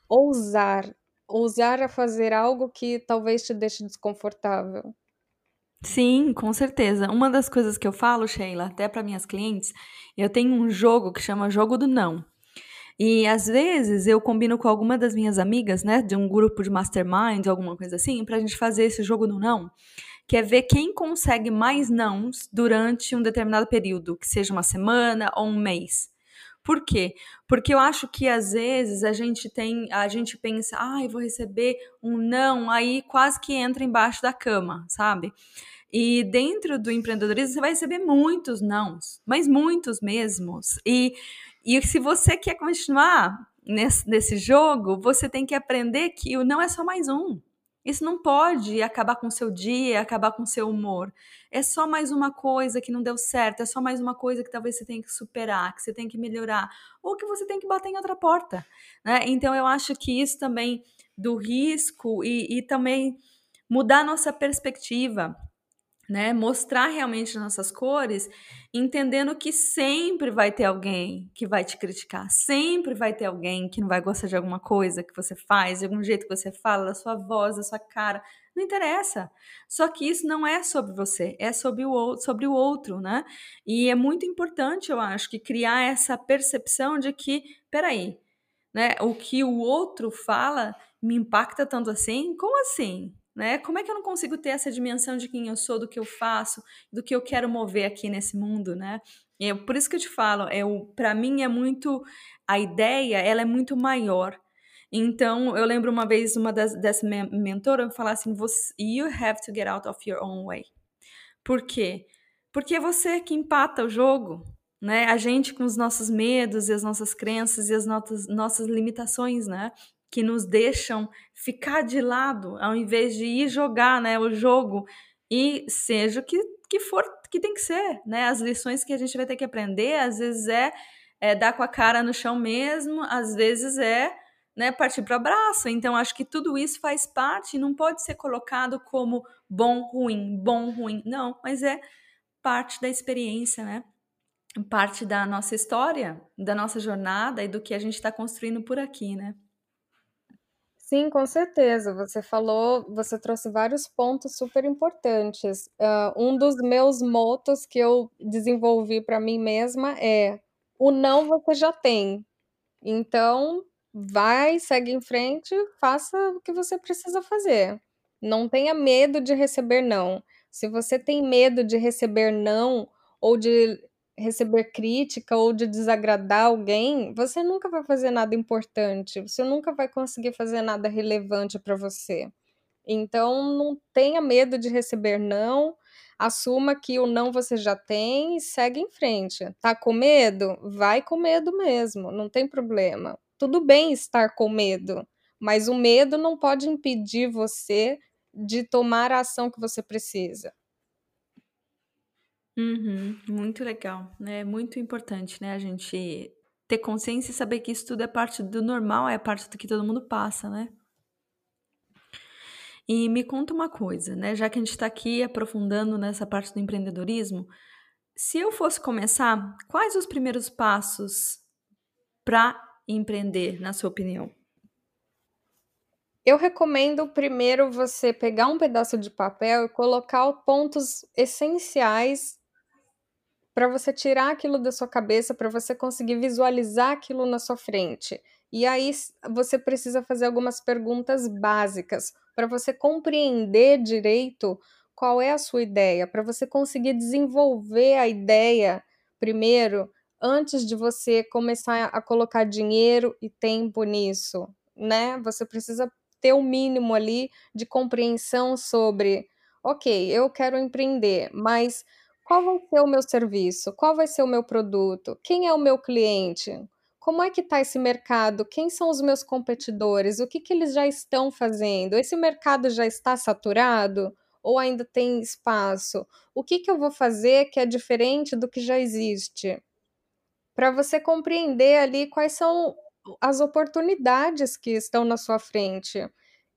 ousar, ousar a fazer algo que talvez te deixe desconfortável. Sim, com certeza. Uma das coisas que eu falo, Sheila, até para minhas clientes, eu tenho um jogo que chama Jogo do Não. E às vezes eu combino com alguma das minhas amigas, né, de um grupo de mastermind, alguma coisa assim, pra gente fazer esse jogo do não, que é ver quem consegue mais nãos durante um determinado período, que seja uma semana ou um mês. Por quê? Porque eu acho que às vezes a gente tem, a gente pensa, ah, eu vou receber um não, aí quase que entra embaixo da cama, sabe? E dentro do empreendedorismo você vai receber muitos nãos, mas muitos mesmos. E e se você quer continuar nesse, nesse jogo, você tem que aprender que o não é só mais um. Isso não pode acabar com seu dia, acabar com seu humor. É só mais uma coisa que não deu certo, é só mais uma coisa que talvez você tenha que superar, que você tem que melhorar, ou que você tem que bater em outra porta. Né? Então eu acho que isso também do risco e, e também mudar nossa perspectiva né? Mostrar realmente nossas cores, entendendo que sempre vai ter alguém que vai te criticar, sempre vai ter alguém que não vai gostar de alguma coisa que você faz, de algum jeito que você fala, da sua voz, da sua cara, não interessa. Só que isso não é sobre você, é sobre o outro, sobre o outro, né? E é muito importante, eu acho, que criar essa percepção de que, peraí, né? O que o outro fala me impacta tanto assim? Como assim? Né? Como é que eu não consigo ter essa dimensão de quem eu sou, do que eu faço, do que eu quero mover aqui nesse mundo, né? É por isso que eu te falo, é para mim é muito a ideia, ela é muito maior. Então, eu lembro uma vez uma das dessa mentora falar assim, you have to get out of your own way. Por quê? Porque é você que empata o jogo, né? A gente com os nossos medos e as nossas crenças e as nossas, nossas limitações, né? Que nos deixam ficar de lado ao invés de ir jogar né, o jogo e seja o que, que for que tem que ser, né? As lições que a gente vai ter que aprender, às vezes é, é dar com a cara no chão mesmo, às vezes é né, partir para o abraço. Então, acho que tudo isso faz parte e não pode ser colocado como bom, ruim, bom, ruim. Não, mas é parte da experiência, né? Parte da nossa história, da nossa jornada e do que a gente está construindo por aqui, né? Sim, com certeza. Você falou, você trouxe vários pontos super importantes. Uh, um dos meus motos que eu desenvolvi para mim mesma é: o não você já tem. Então, vai, segue em frente, faça o que você precisa fazer. Não tenha medo de receber não. Se você tem medo de receber não ou de receber crítica ou de desagradar alguém, você nunca vai fazer nada importante, você nunca vai conseguir fazer nada relevante para você. Então, não tenha medo de receber não, assuma que o não você já tem e segue em frente. Tá com medo? Vai com medo mesmo, não tem problema. Tudo bem estar com medo, mas o medo não pode impedir você de tomar a ação que você precisa. Uhum, muito legal, né? Muito importante, né? A gente ter consciência e saber que isso tudo é parte do normal, é parte do que todo mundo passa, né? E me conta uma coisa, né? Já que a gente está aqui aprofundando nessa parte do empreendedorismo, se eu fosse começar, quais os primeiros passos para empreender, na sua opinião? Eu recomendo primeiro você pegar um pedaço de papel e colocar pontos essenciais para você tirar aquilo da sua cabeça, para você conseguir visualizar aquilo na sua frente. E aí você precisa fazer algumas perguntas básicas para você compreender direito qual é a sua ideia, para você conseguir desenvolver a ideia primeiro antes de você começar a colocar dinheiro e tempo nisso, né? Você precisa ter o um mínimo ali de compreensão sobre, ok, eu quero empreender, mas qual vai ser o meu serviço? Qual vai ser o meu produto? Quem é o meu cliente? Como é que está esse mercado? Quem são os meus competidores? O que, que eles já estão fazendo? Esse mercado já está saturado? Ou ainda tem espaço? O que, que eu vou fazer que é diferente do que já existe? Para você compreender ali quais são as oportunidades que estão na sua frente.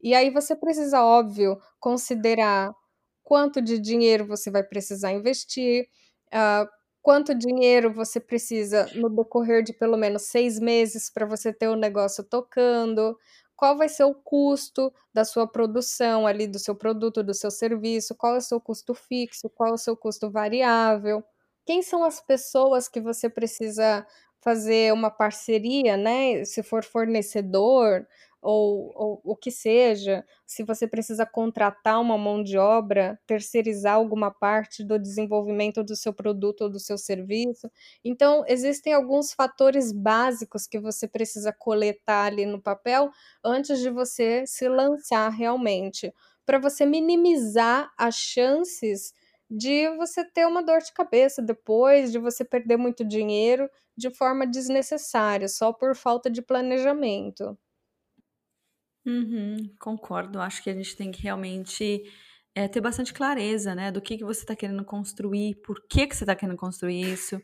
E aí você precisa, óbvio, considerar quanto de dinheiro você vai precisar investir, uh, quanto dinheiro você precisa no decorrer de pelo menos seis meses para você ter o negócio tocando, qual vai ser o custo da sua produção ali, do seu produto, do seu serviço, qual é o seu custo fixo, qual é o seu custo variável, quem são as pessoas que você precisa fazer uma parceria, né? Se for fornecedor ou, ou o que seja, se você precisa contratar uma mão de obra, terceirizar alguma parte do desenvolvimento do seu produto ou do seu serviço. Então, existem alguns fatores básicos que você precisa coletar ali no papel antes de você se lançar realmente, para você minimizar as chances de você ter uma dor de cabeça depois, de você perder muito dinheiro de forma desnecessária, só por falta de planejamento. Uhum, concordo. Acho que a gente tem que realmente é, ter bastante clareza, né, do que, que você está querendo construir, por que, que você está querendo construir isso.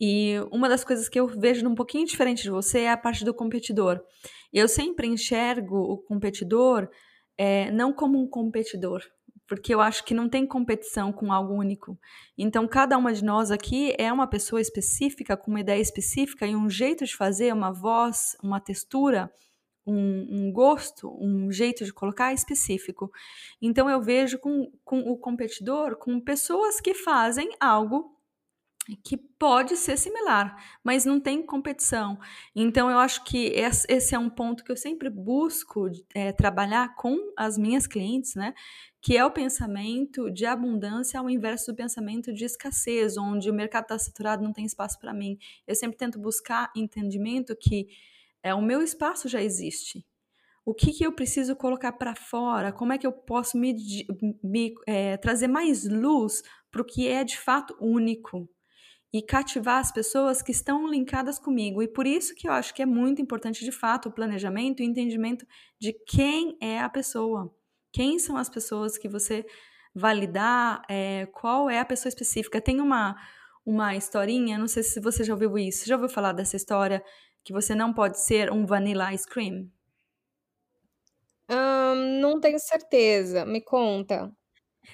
E uma das coisas que eu vejo um pouquinho diferente de você é a parte do competidor. Eu sempre enxergo o competidor é, não como um competidor, porque eu acho que não tem competição com algo único. Então, cada uma de nós aqui é uma pessoa específica, com uma ideia específica e um jeito de fazer, uma voz, uma textura, um, um gosto, um jeito de colocar específico. Então, eu vejo com, com o competidor com pessoas que fazem algo que pode ser similar, mas não tem competição. Então, eu acho que esse é um ponto que eu sempre busco é, trabalhar com as minhas clientes, né? Que é o pensamento de abundância ao inverso do pensamento de escassez, onde o mercado está saturado, não tem espaço para mim. Eu sempre tento buscar entendimento que é, o meu espaço já existe. O que, que eu preciso colocar para fora? Como é que eu posso me, me é, trazer mais luz para o que é de fato único? e cativar as pessoas que estão linkadas comigo. E por isso que eu acho que é muito importante, de fato, o planejamento e o entendimento de quem é a pessoa. Quem são as pessoas que você validar, é, qual é a pessoa específica. Tem uma, uma historinha, não sei se você já ouviu isso, já ouviu falar dessa história que você não pode ser um vanilla ice cream? Não tenho certeza, me conta.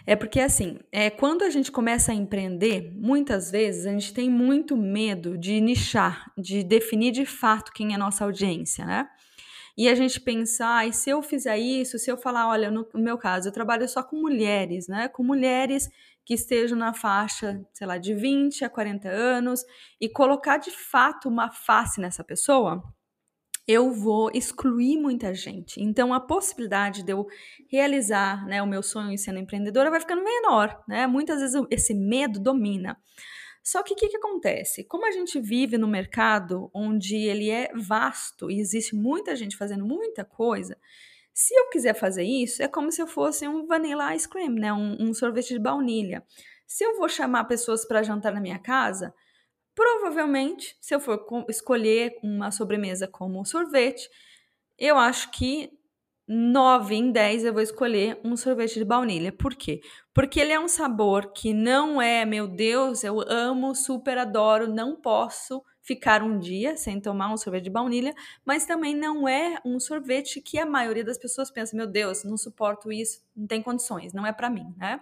É porque assim, é, quando a gente começa a empreender, muitas vezes a gente tem muito medo de nichar, de definir de fato quem é a nossa audiência, né? E a gente pensar, ah, se eu fizer isso, se eu falar, olha, no meu caso, eu trabalho só com mulheres, né? Com mulheres que estejam na faixa, sei lá, de 20 a 40 anos e colocar de fato uma face nessa pessoa, eu vou excluir muita gente. Então, a possibilidade de eu realizar né, o meu sonho sendo empreendedora vai ficando menor, né? Muitas vezes esse medo domina. Só que o que, que, acontece? Como a gente vive no mercado onde ele é vasto e existe muita gente fazendo muita coisa, se eu quiser fazer isso, é como se eu fosse um vanilla ice cream, né? um, um sorvete de baunilha. Se eu vou chamar pessoas para jantar na minha casa, Provavelmente, se eu for escolher uma sobremesa como sorvete, eu acho que 9 em 10 eu vou escolher um sorvete de baunilha. Por quê? Porque ele é um sabor que não é, meu Deus, eu amo, super adoro, não posso ficar um dia sem tomar um sorvete de baunilha, mas também não é um sorvete que a maioria das pessoas pensa, meu Deus, não suporto isso, não tem condições, não é para mim, né?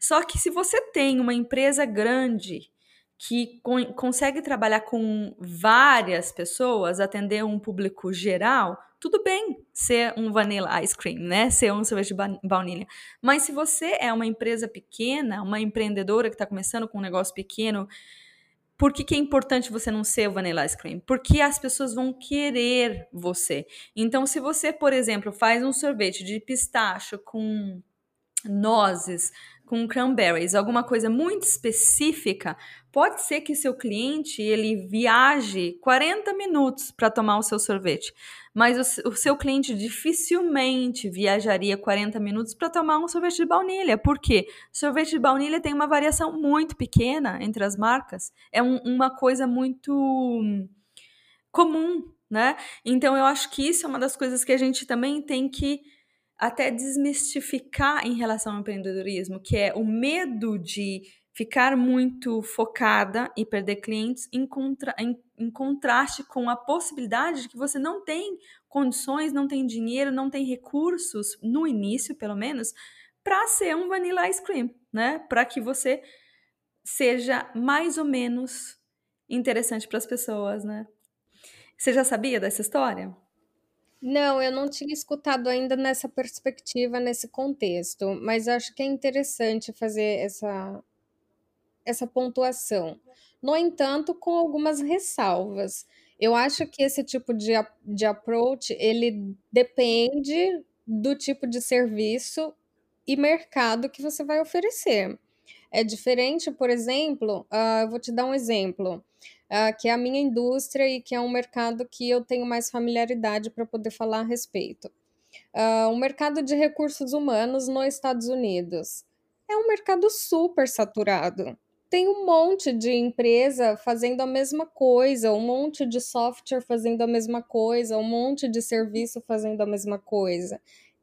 Só que se você tem uma empresa grande que con consegue trabalhar com várias pessoas, atender um público geral, tudo bem ser um vanilla ice cream, né? Ser um sorvete de baunilha. Mas se você é uma empresa pequena, uma empreendedora que está começando com um negócio pequeno, por que, que, é importante você não ser o Vanilla Ice Cream? Porque as pessoas vão querer você. Então, se você, por exemplo, faz um sorvete de pistacho com nozes, com cranberries, alguma coisa muito específica, pode ser que seu cliente ele viaje 40 minutos para tomar o seu sorvete, mas o, o, seu cliente dificilmente viajaria 40 minutos para tomar um sorvete de baunilha. Por quê? Sorvete de baunilha tem uma variação muito pequena entre as marcas, é um, uma coisa muito comum, né? Então eu acho que isso é uma das coisas que a gente também tem que até desmistificar em relação ao empreendedorismo, que é o medo de ficar muito focada e perder clientes em, contra, em, em, contraste com a possibilidade de que você não tem condições, não tem dinheiro, não tem recursos, no início pelo menos, para ser um vanilla ice cream, né? Para que você seja mais ou menos interessante para as pessoas, né? Você já sabia dessa história? Não, eu não tinha escutado ainda nessa perspectiva, nesse contexto, mas acho que é interessante fazer essa, essa pontuação. No entanto, com algumas ressalvas. Eu acho que esse tipo de, de approach, ele depende do tipo de serviço e mercado que você vai oferecer. É diferente, por exemplo, uh, eu vou te dar um exemplo uh, que é a minha indústria e que é um mercado que eu tenho mais familiaridade para poder falar a respeito. Uh, o mercado de recursos humanos nos Estados Unidos é um mercado super saturado. Tem um monte de empresa fazendo a mesma coisa, um monte de software fazendo a mesma coisa, um monte de serviço fazendo a mesma coisa.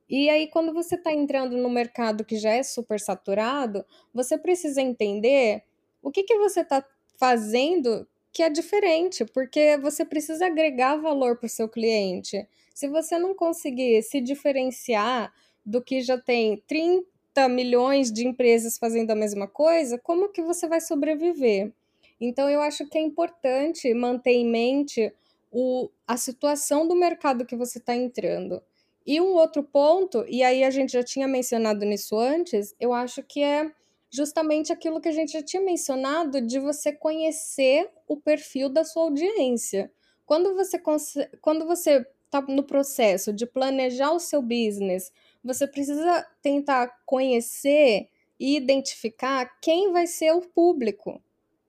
E aí, quando você está entrando no mercado que já é super saturado, você precisa entender o que, que você está fazendo que é diferente, porque você precisa agregar valor para o seu cliente. Se você não conseguir se diferenciar do que já tem 30 milhões de empresas fazendo a mesma coisa, como que você vai sobreviver? Então, eu acho que é importante manter em mente o, a situação do mercado que você está entrando. E um outro ponto, e aí a gente já tinha mencionado nisso antes, eu acho que é justamente aquilo que a gente já tinha mencionado de você conhecer o perfil da sua audiência. Quando você quando você está no processo de planejar o seu business, você precisa tentar conhecer e identificar quem vai ser o público.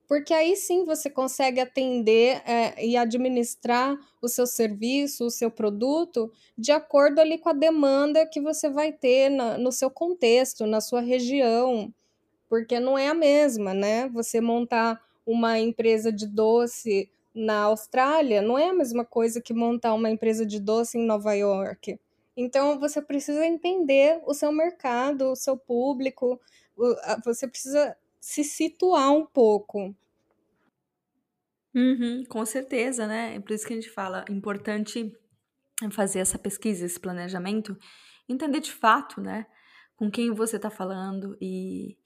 Porque aí sim você consegue atender é, e administrar o seu serviço, o seu produto, de acordo ali com a demanda que você vai ter na, no seu contexto, na sua região porque não é a mesma, né? Você montar uma empresa de doce na Austrália não é a mesma coisa que montar uma empresa de doce em Nova York. Então você precisa entender o seu mercado, o seu público, você precisa se situar um pouco. Uhum, com certeza, né? É por isso que a gente fala, importante fazer essa pesquisa, esse planejamento, entender de fato, né, com quem você está falando e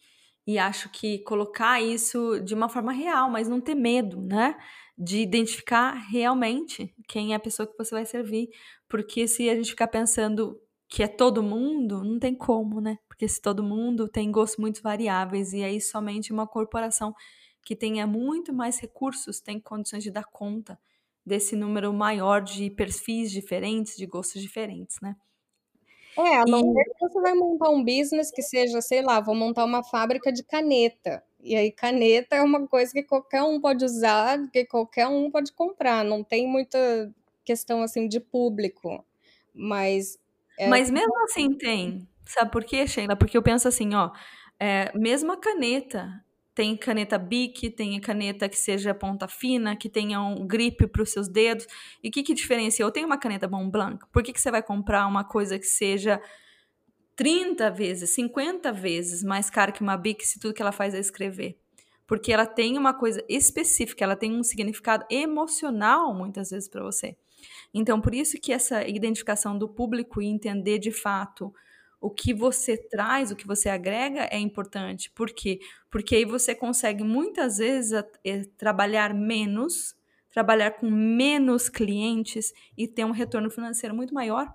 e acho que colocar isso de uma forma real, mas não ter medo, né? De identificar realmente quem é a pessoa que você vai servir. Porque se a gente ficar pensando que é todo mundo, não tem como, né? Porque se todo mundo tem gostos muito variáveis e aí somente uma corporação que tenha muito mais recursos tem condições de dar conta desse número maior de perfis diferentes, de gostos diferentes, né? É, a não ser que você vai montar um business que seja, sei lá, vou montar uma fábrica de caneta. E aí, caneta é uma coisa que qualquer um pode usar, que qualquer um pode comprar. Não tem muita questão assim de público. Mas. É... Mas mesmo assim tem. Sabe por quê, Sheila? Porque eu penso assim, ó. É, mesmo a caneta, tem caneta Bic, tem caneta que seja ponta fina, que tenha um grip para os seus dedos. E o que, que diferencia? Eu tenho uma caneta Mont Blanc. Por que, que você vai comprar uma coisa que seja 30 vezes, 50 vezes mais cara que uma Bic se tudo que ela faz é escrever? porque ela tem uma coisa específica, ela tem um significado emocional muitas vezes para você. Então, por isso que essa identificação do público e entender de fato o que você traz, o que você agrega é importante. Por quê? Porque aí você consegue muitas vezes é, trabalhar menos, trabalhar com menos clientes e ter um retorno financeiro muito maior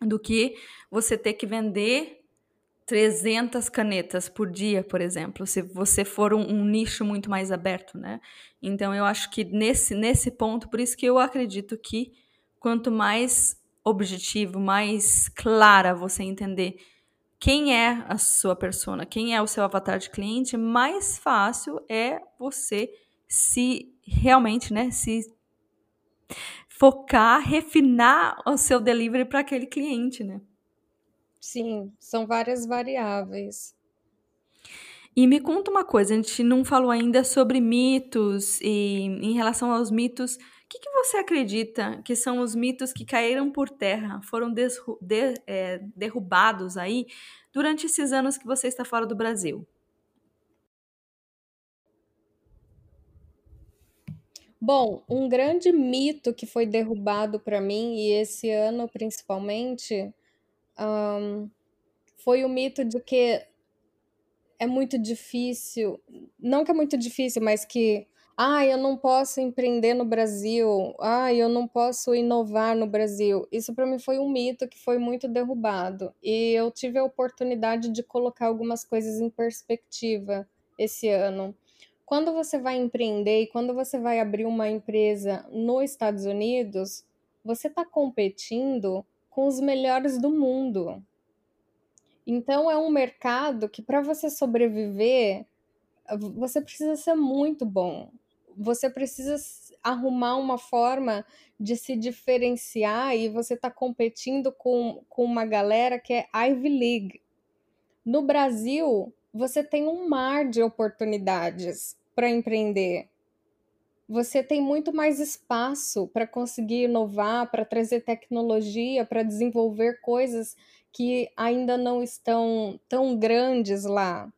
do que você ter que vender 300 canetas por dia, por exemplo, se você for um, um, nicho muito mais aberto, né? Então eu acho que nesse nesse ponto, por isso que eu acredito que quanto mais objetivo, mais clara você entender quem é a sua persona, quem é o seu avatar de cliente, mais fácil é você se realmente, né, se focar, refinar o seu delivery para aquele cliente, né? Sim, são várias variáveis. E me conta uma coisa, a gente não falou ainda sobre mitos e em relação aos mitos, o que, que, você acredita que são os mitos que caíram por terra, foram de, é, derrubados aí durante esses anos que você está fora do Brasil? Bom, um grande mito que foi derrubado para mim, e esse ano principalmente, um, foi o mito de que é muito difícil, não que é muito difícil, mas que ah, eu não posso empreender no Brasil. Ah, eu não posso inovar no Brasil. Isso para mim foi um mito que foi muito derrubado. E eu tive a oportunidade de colocar algumas coisas em perspectiva esse ano. Quando você vai empreender e quando você vai abrir uma empresa nos Estados Unidos, você está competindo com os melhores do mundo. Então é um mercado que para você sobreviver, você precisa ser muito bom você precisa arrumar uma forma de se diferenciar e você está competindo com, com uma galera que é Ivy League. No Brasil, você tem um mar de oportunidades para empreender. Você tem muito mais espaço para conseguir inovar, para trazer tecnologia, para desenvolver coisas que ainda não estão tão grandes lá.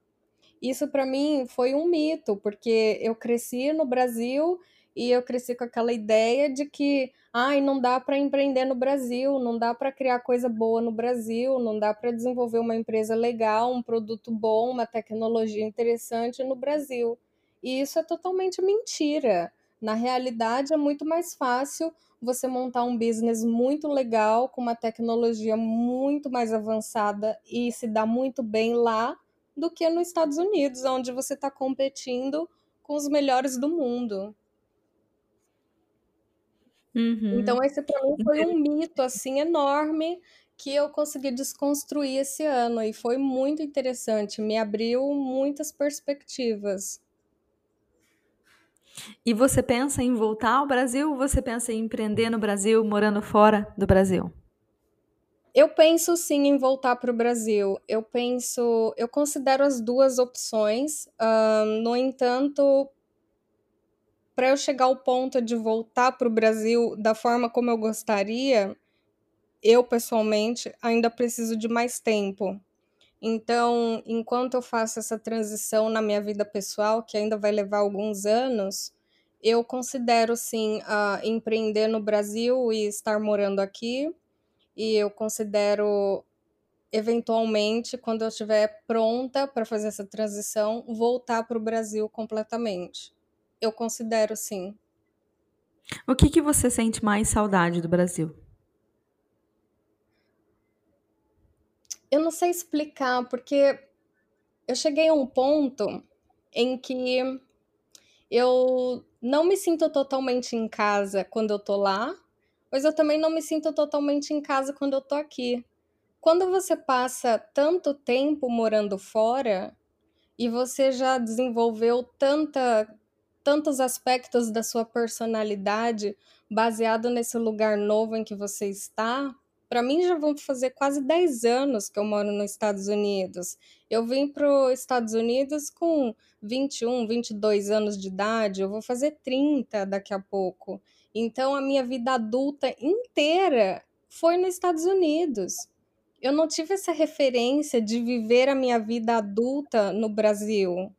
Isso para mim foi um mito, porque eu cresci no Brasil e eu cresci com aquela ideia de que ai, não dá para empreender no Brasil, não dá para criar coisa boa no Brasil, não dá para desenvolver uma empresa legal, um produto bom, uma tecnologia interessante no Brasil. E isso é totalmente mentira. Na realidade, é muito mais fácil você montar um business muito legal, com uma tecnologia muito mais avançada e se dar muito bem lá do que nos Estados Unidos, onde você está competindo com os melhores do mundo. Uhum. Então esse para mim foi um mito assim enorme que eu consegui desconstruir esse ano e foi muito interessante, me abriu muitas perspectivas. E você pensa em voltar ao Brasil ou você pensa em empreender no Brasil, morando fora do Brasil? Eu penso sim em voltar para o Brasil. Eu penso, eu considero as duas opções. no entanto, para eu chegar ao ponto de voltar para o Brasil da forma como eu gostaria, eu pessoalmente ainda preciso de mais tempo. Então, enquanto eu faço essa transição na minha vida pessoal, que ainda vai levar alguns anos, eu considero sim uh, empreender no Brasil e estar morando aqui e eu considero eventualmente, quando eu estiver pronta para fazer essa transição, voltar para o Brasil completamente. Eu considero sim. O que, que você sente mais saudade do Brasil? Eu não sei explicar, porque eu cheguei a um ponto em que eu não me sinto totalmente em casa quando eu tô lá, mas eu também não me sinto totalmente em casa quando eu tô aqui. Quando você passa tanto tempo morando fora e você já desenvolveu tanta, tantos aspectos da sua personalidade baseado nesse lugar novo em que você está, para mim já vão fazer quase 10 anos que eu moro nos Estados Unidos. Eu vim para os Estados Unidos com 21, 22 anos de idade, eu vou fazer 30 daqui a pouco. Então, a minha vida adulta inteira foi nos Estados Unidos. Eu não tive essa referência de viver a minha vida adulta no Brasil.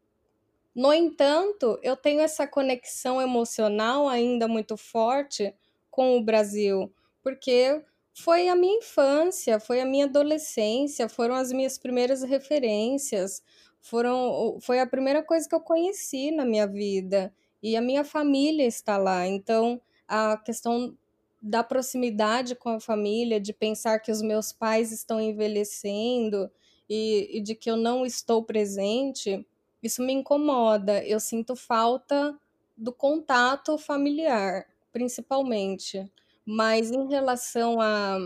No entanto, eu tenho essa conexão emocional ainda muito forte com o Brasil, porque foi a minha infância, foi a minha adolescência, foram as minhas primeiras referências, foram, foi a primeira coisa que eu conheci na minha vida e a minha família está lá. Então, a questão da proximidade com a família, de pensar que os meus pais estão envelhecendo e, e de que eu não estou presente, isso me incomoda. Eu sinto falta do contato familiar, principalmente. Mas em relação a,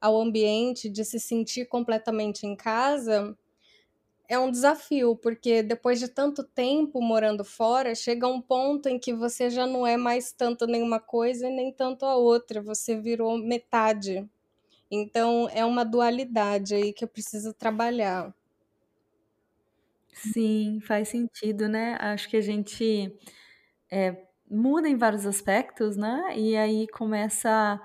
ao ambiente, de se sentir completamente em casa, é um desafio, porque depois de tanto tempo morando fora, chega um ponto em que você já não é mais tanto nenhuma coisa e nem tanto a outra, você virou metade. Então é uma dualidade aí que eu preciso trabalhar. Sim, faz sentido, né? Acho que a gente é, muda em vários aspectos, né? E aí começa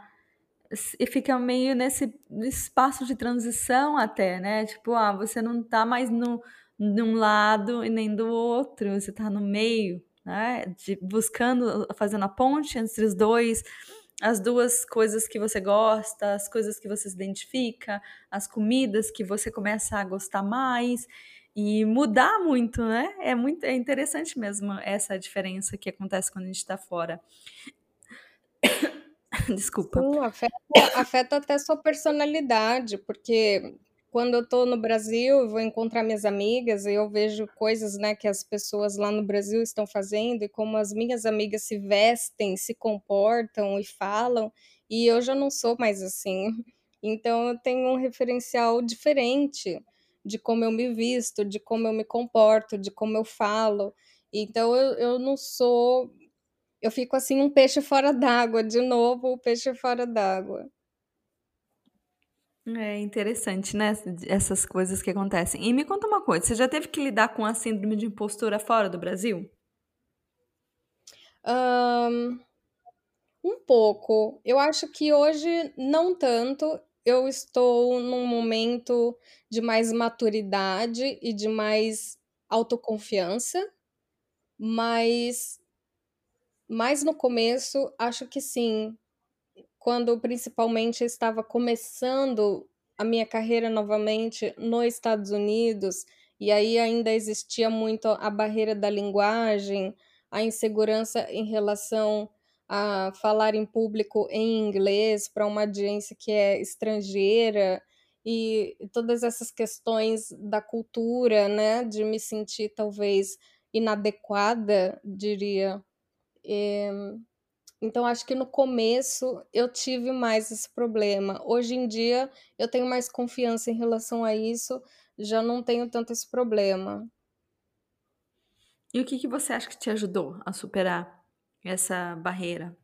fica meio nesse espaço de transição até, né? Tipo, ah, você não tá mais no, num lado e nem do outro, você tá no meio, né? De, buscando, fazendo a ponte entre os dois, as duas coisas que você gosta, as coisas que você se identifica, as comidas que você começa a gostar mais e mudar muito, né? É muito é interessante mesmo essa diferença que acontece quando a gente está fora. Desculpa. Sim, afeta, afeta até sua personalidade, porque quando eu estou no Brasil, eu vou encontrar minhas amigas e eu vejo coisas, né, que as pessoas lá no Brasil estão fazendo e como as minhas amigas se vestem, se comportam e falam, e eu já não sou mais assim. Então eu tenho um referencial diferente de como eu me visto, de como eu me comporto, de como eu falo. Então eu, eu não sou. Eu fico assim um peixe fora d'água, de novo, o peixe fora d'água. É interessante, né? Essas coisas que acontecem. E me conta uma coisa: você já teve que lidar com a síndrome de impostura fora do Brasil? Um, um pouco. Eu acho que hoje não tanto eu estou num momento de mais maturidade e de mais autoconfiança, mas mais no começo, acho que sim. Quando principalmente estava começando a minha carreira novamente nos Estados Unidos, e aí ainda existia muito a barreira da linguagem, a insegurança em relação a falar em público em inglês para uma audiência que é estrangeira e todas essas questões da cultura, né, de me sentir talvez inadequada, diria. E, então acho que no começo eu tive mais esse problema. Hoje em dia eu tenho mais confiança em relação a isso, já não tenho tanto esse problema. E o que, que você acha que te ajudou a superar essa barreira?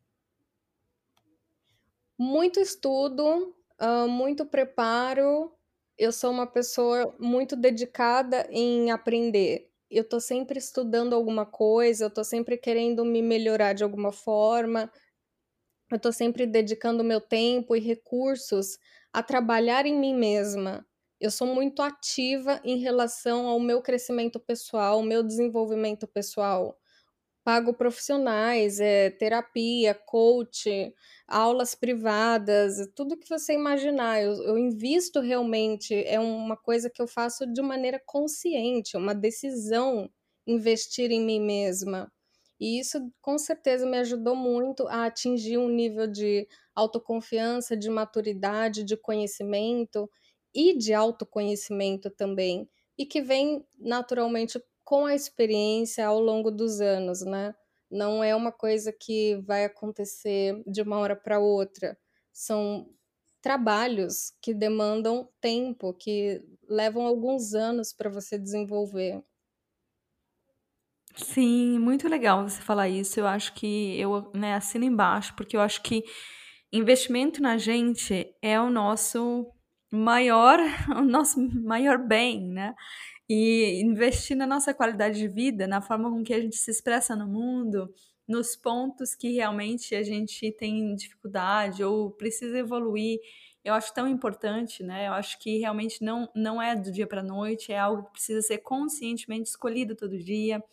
Muito estudo, uh, muito preparo. Eu sou uma pessoa muito dedicada em aprender. Eu estou sempre estudando alguma coisa, eu estou sempre querendo me melhorar de alguma forma. Eu estou sempre dedicando meu tempo e recursos a trabalhar em mim mesma. Eu sou muito ativa em relação ao meu crescimento pessoal, ao meu desenvolvimento pessoal pago profissionais, é, terapia, coach, aulas privadas, tudo que você imaginar. Eu, eu invisto realmente, é uma coisa que eu faço de maneira consciente, uma decisão investir em mim mesma. E isso com certeza me ajudou muito a atingir um nível de autoconfiança, de maturidade, de conhecimento e de autoconhecimento também, e que vem naturalmente com a experiência ao longo dos anos, né? Não é uma coisa que vai acontecer de uma hora para outra. São trabalhos que demandam tempo, que levam alguns anos para você desenvolver. Sim, muito legal você falar isso. Eu acho que eu né, assino embaixo, porque eu acho que investimento na gente é o nosso maior, o nosso maior bem, né? E investir na nossa qualidade de vida, na forma com que a gente se expressa no mundo, nos pontos que realmente a gente tem dificuldade ou precisa evoluir. Eu acho tão importante, né? Eu acho que realmente não, não é do dia para noite, é algo que precisa ser conscientemente escolhido todo dia.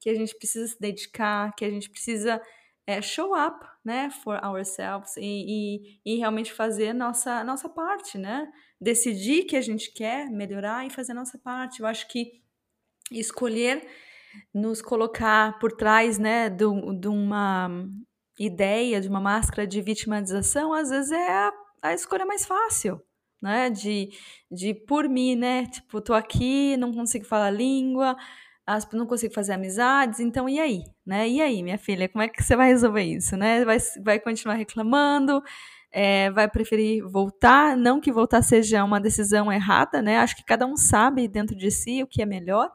que a gente precisa se dedicar, que a gente precisa é, show up, né, for ourselves e, e, e, realmente fazer nossa nossa parte, né? Decidir que a gente quer melhorar e fazer nossa parte. Eu acho que escolher nos colocar por trás, né, de, de uma ideia, de uma máscara de vitimização, às vezes é a, a escolha mais fácil, né? De, de por mim, né? Tipo, tô aqui, não consigo falar língua, não consigo fazer amizades, então e aí? Né? E aí, minha filha, como é que você vai resolver isso? Né? Vai, vai continuar reclamando? É, vai preferir voltar? Não que voltar seja uma decisão errada, né? Acho que cada um sabe dentro de si o que é melhor,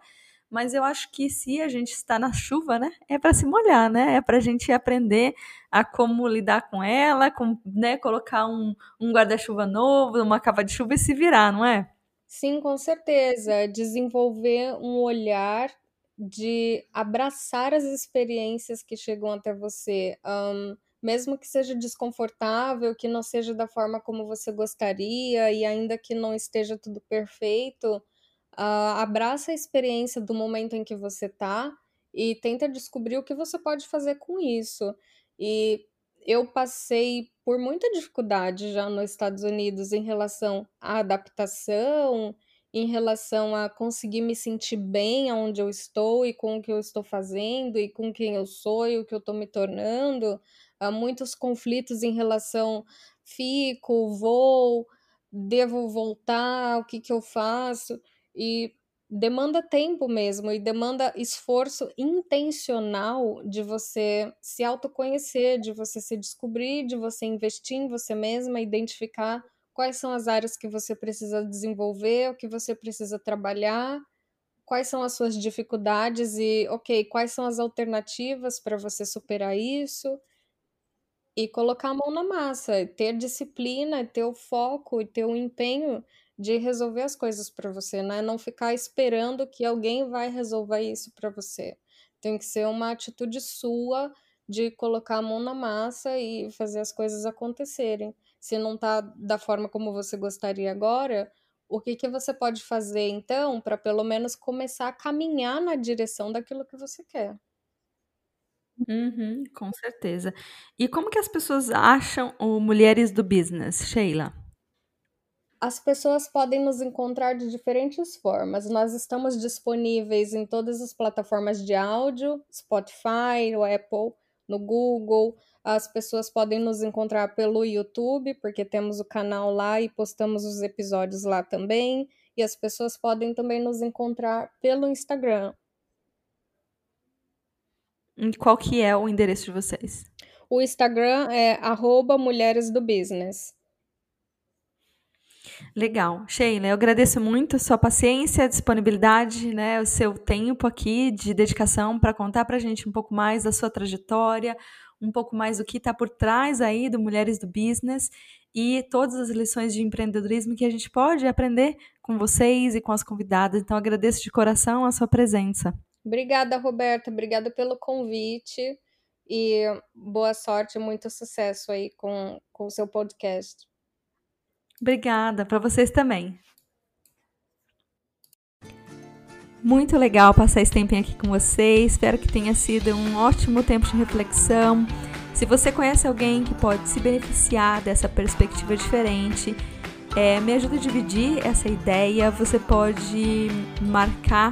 mas eu acho que se a gente está na chuva, né, é para se molhar, né? É para a gente aprender a como lidar com ela, com, né, colocar um, um guarda-chuva novo, uma cava de chuva e se virar, não é? Sim, com certeza. Desenvolver um olhar de abraçar as experiências que chegam até você, um, mesmo que seja desconfortável, que não seja da forma como você gostaria e ainda que não esteja tudo perfeito Uh, abraça a experiência do momento em que você tá e tenta descobrir o que você pode fazer com isso. E eu passei por muita dificuldade já nos Estados Unidos em relação à adaptação, em relação a conseguir me sentir bem onde eu estou e com o que eu estou fazendo e com quem eu sou e o que eu estou me tornando. Há muitos conflitos em relação fico, vou, devo voltar, o que que eu faço? E demanda tempo mesmo e demanda esforço intencional de você se autoconhecer, de você se descobrir, de você investir em você mesma, identificar quais são as áreas que você precisa desenvolver, o que você precisa trabalhar, quais são as suas dificuldades e, ok, quais são as alternativas para você superar isso e colocar a mão na massa, ter disciplina, ter o foco e ter o empenho de resolver as coisas para você, né? Não ficar esperando que alguém vai resolver isso para você. Tem que ser uma atitude sua de colocar a mão na massa e fazer as coisas acontecerem. Se não tá da forma como você gostaria agora, o que que você pode fazer então para pelo menos começar a caminhar na direção daquilo que você quer? Uhum, com certeza. E como que as pessoas acham o Mulheres do Business, Sheila? As pessoas podem nos encontrar de diferentes formas. Nós estamos disponíveis em todas as plataformas de áudio, Spotify, o Apple, no Google. As pessoas podem nos encontrar pelo YouTube, porque temos o canal lá e postamos os episódios lá também. E as pessoas podem também nos encontrar pelo Instagram. E qual que é o endereço de vocês? O Instagram é arroba Mulheres do Business. Legal. Sheila, eu agradeço muito a sua paciência, a disponibilidade, né, o seu tempo aqui de dedicação para contar para a gente um pouco mais da sua trajetória, um pouco mais do que está por trás aí do Mulheres do Business e todas as lições de empreendedorismo que a gente pode aprender com vocês e com as convidadas. Então, agradeço de coração a sua presença. Obrigada, Roberta. Obrigada pelo convite e boa sorte, muito sucesso aí com, o seu podcast. Obrigada, para vocês também. Muito legal passar esse tempinho aqui com vocês. Espero que tenha sido um ótimo tempo de reflexão. Se você conhece alguém que pode se beneficiar dessa perspectiva diferente, é, me ajuda a dividir essa ideia. Você pode marcar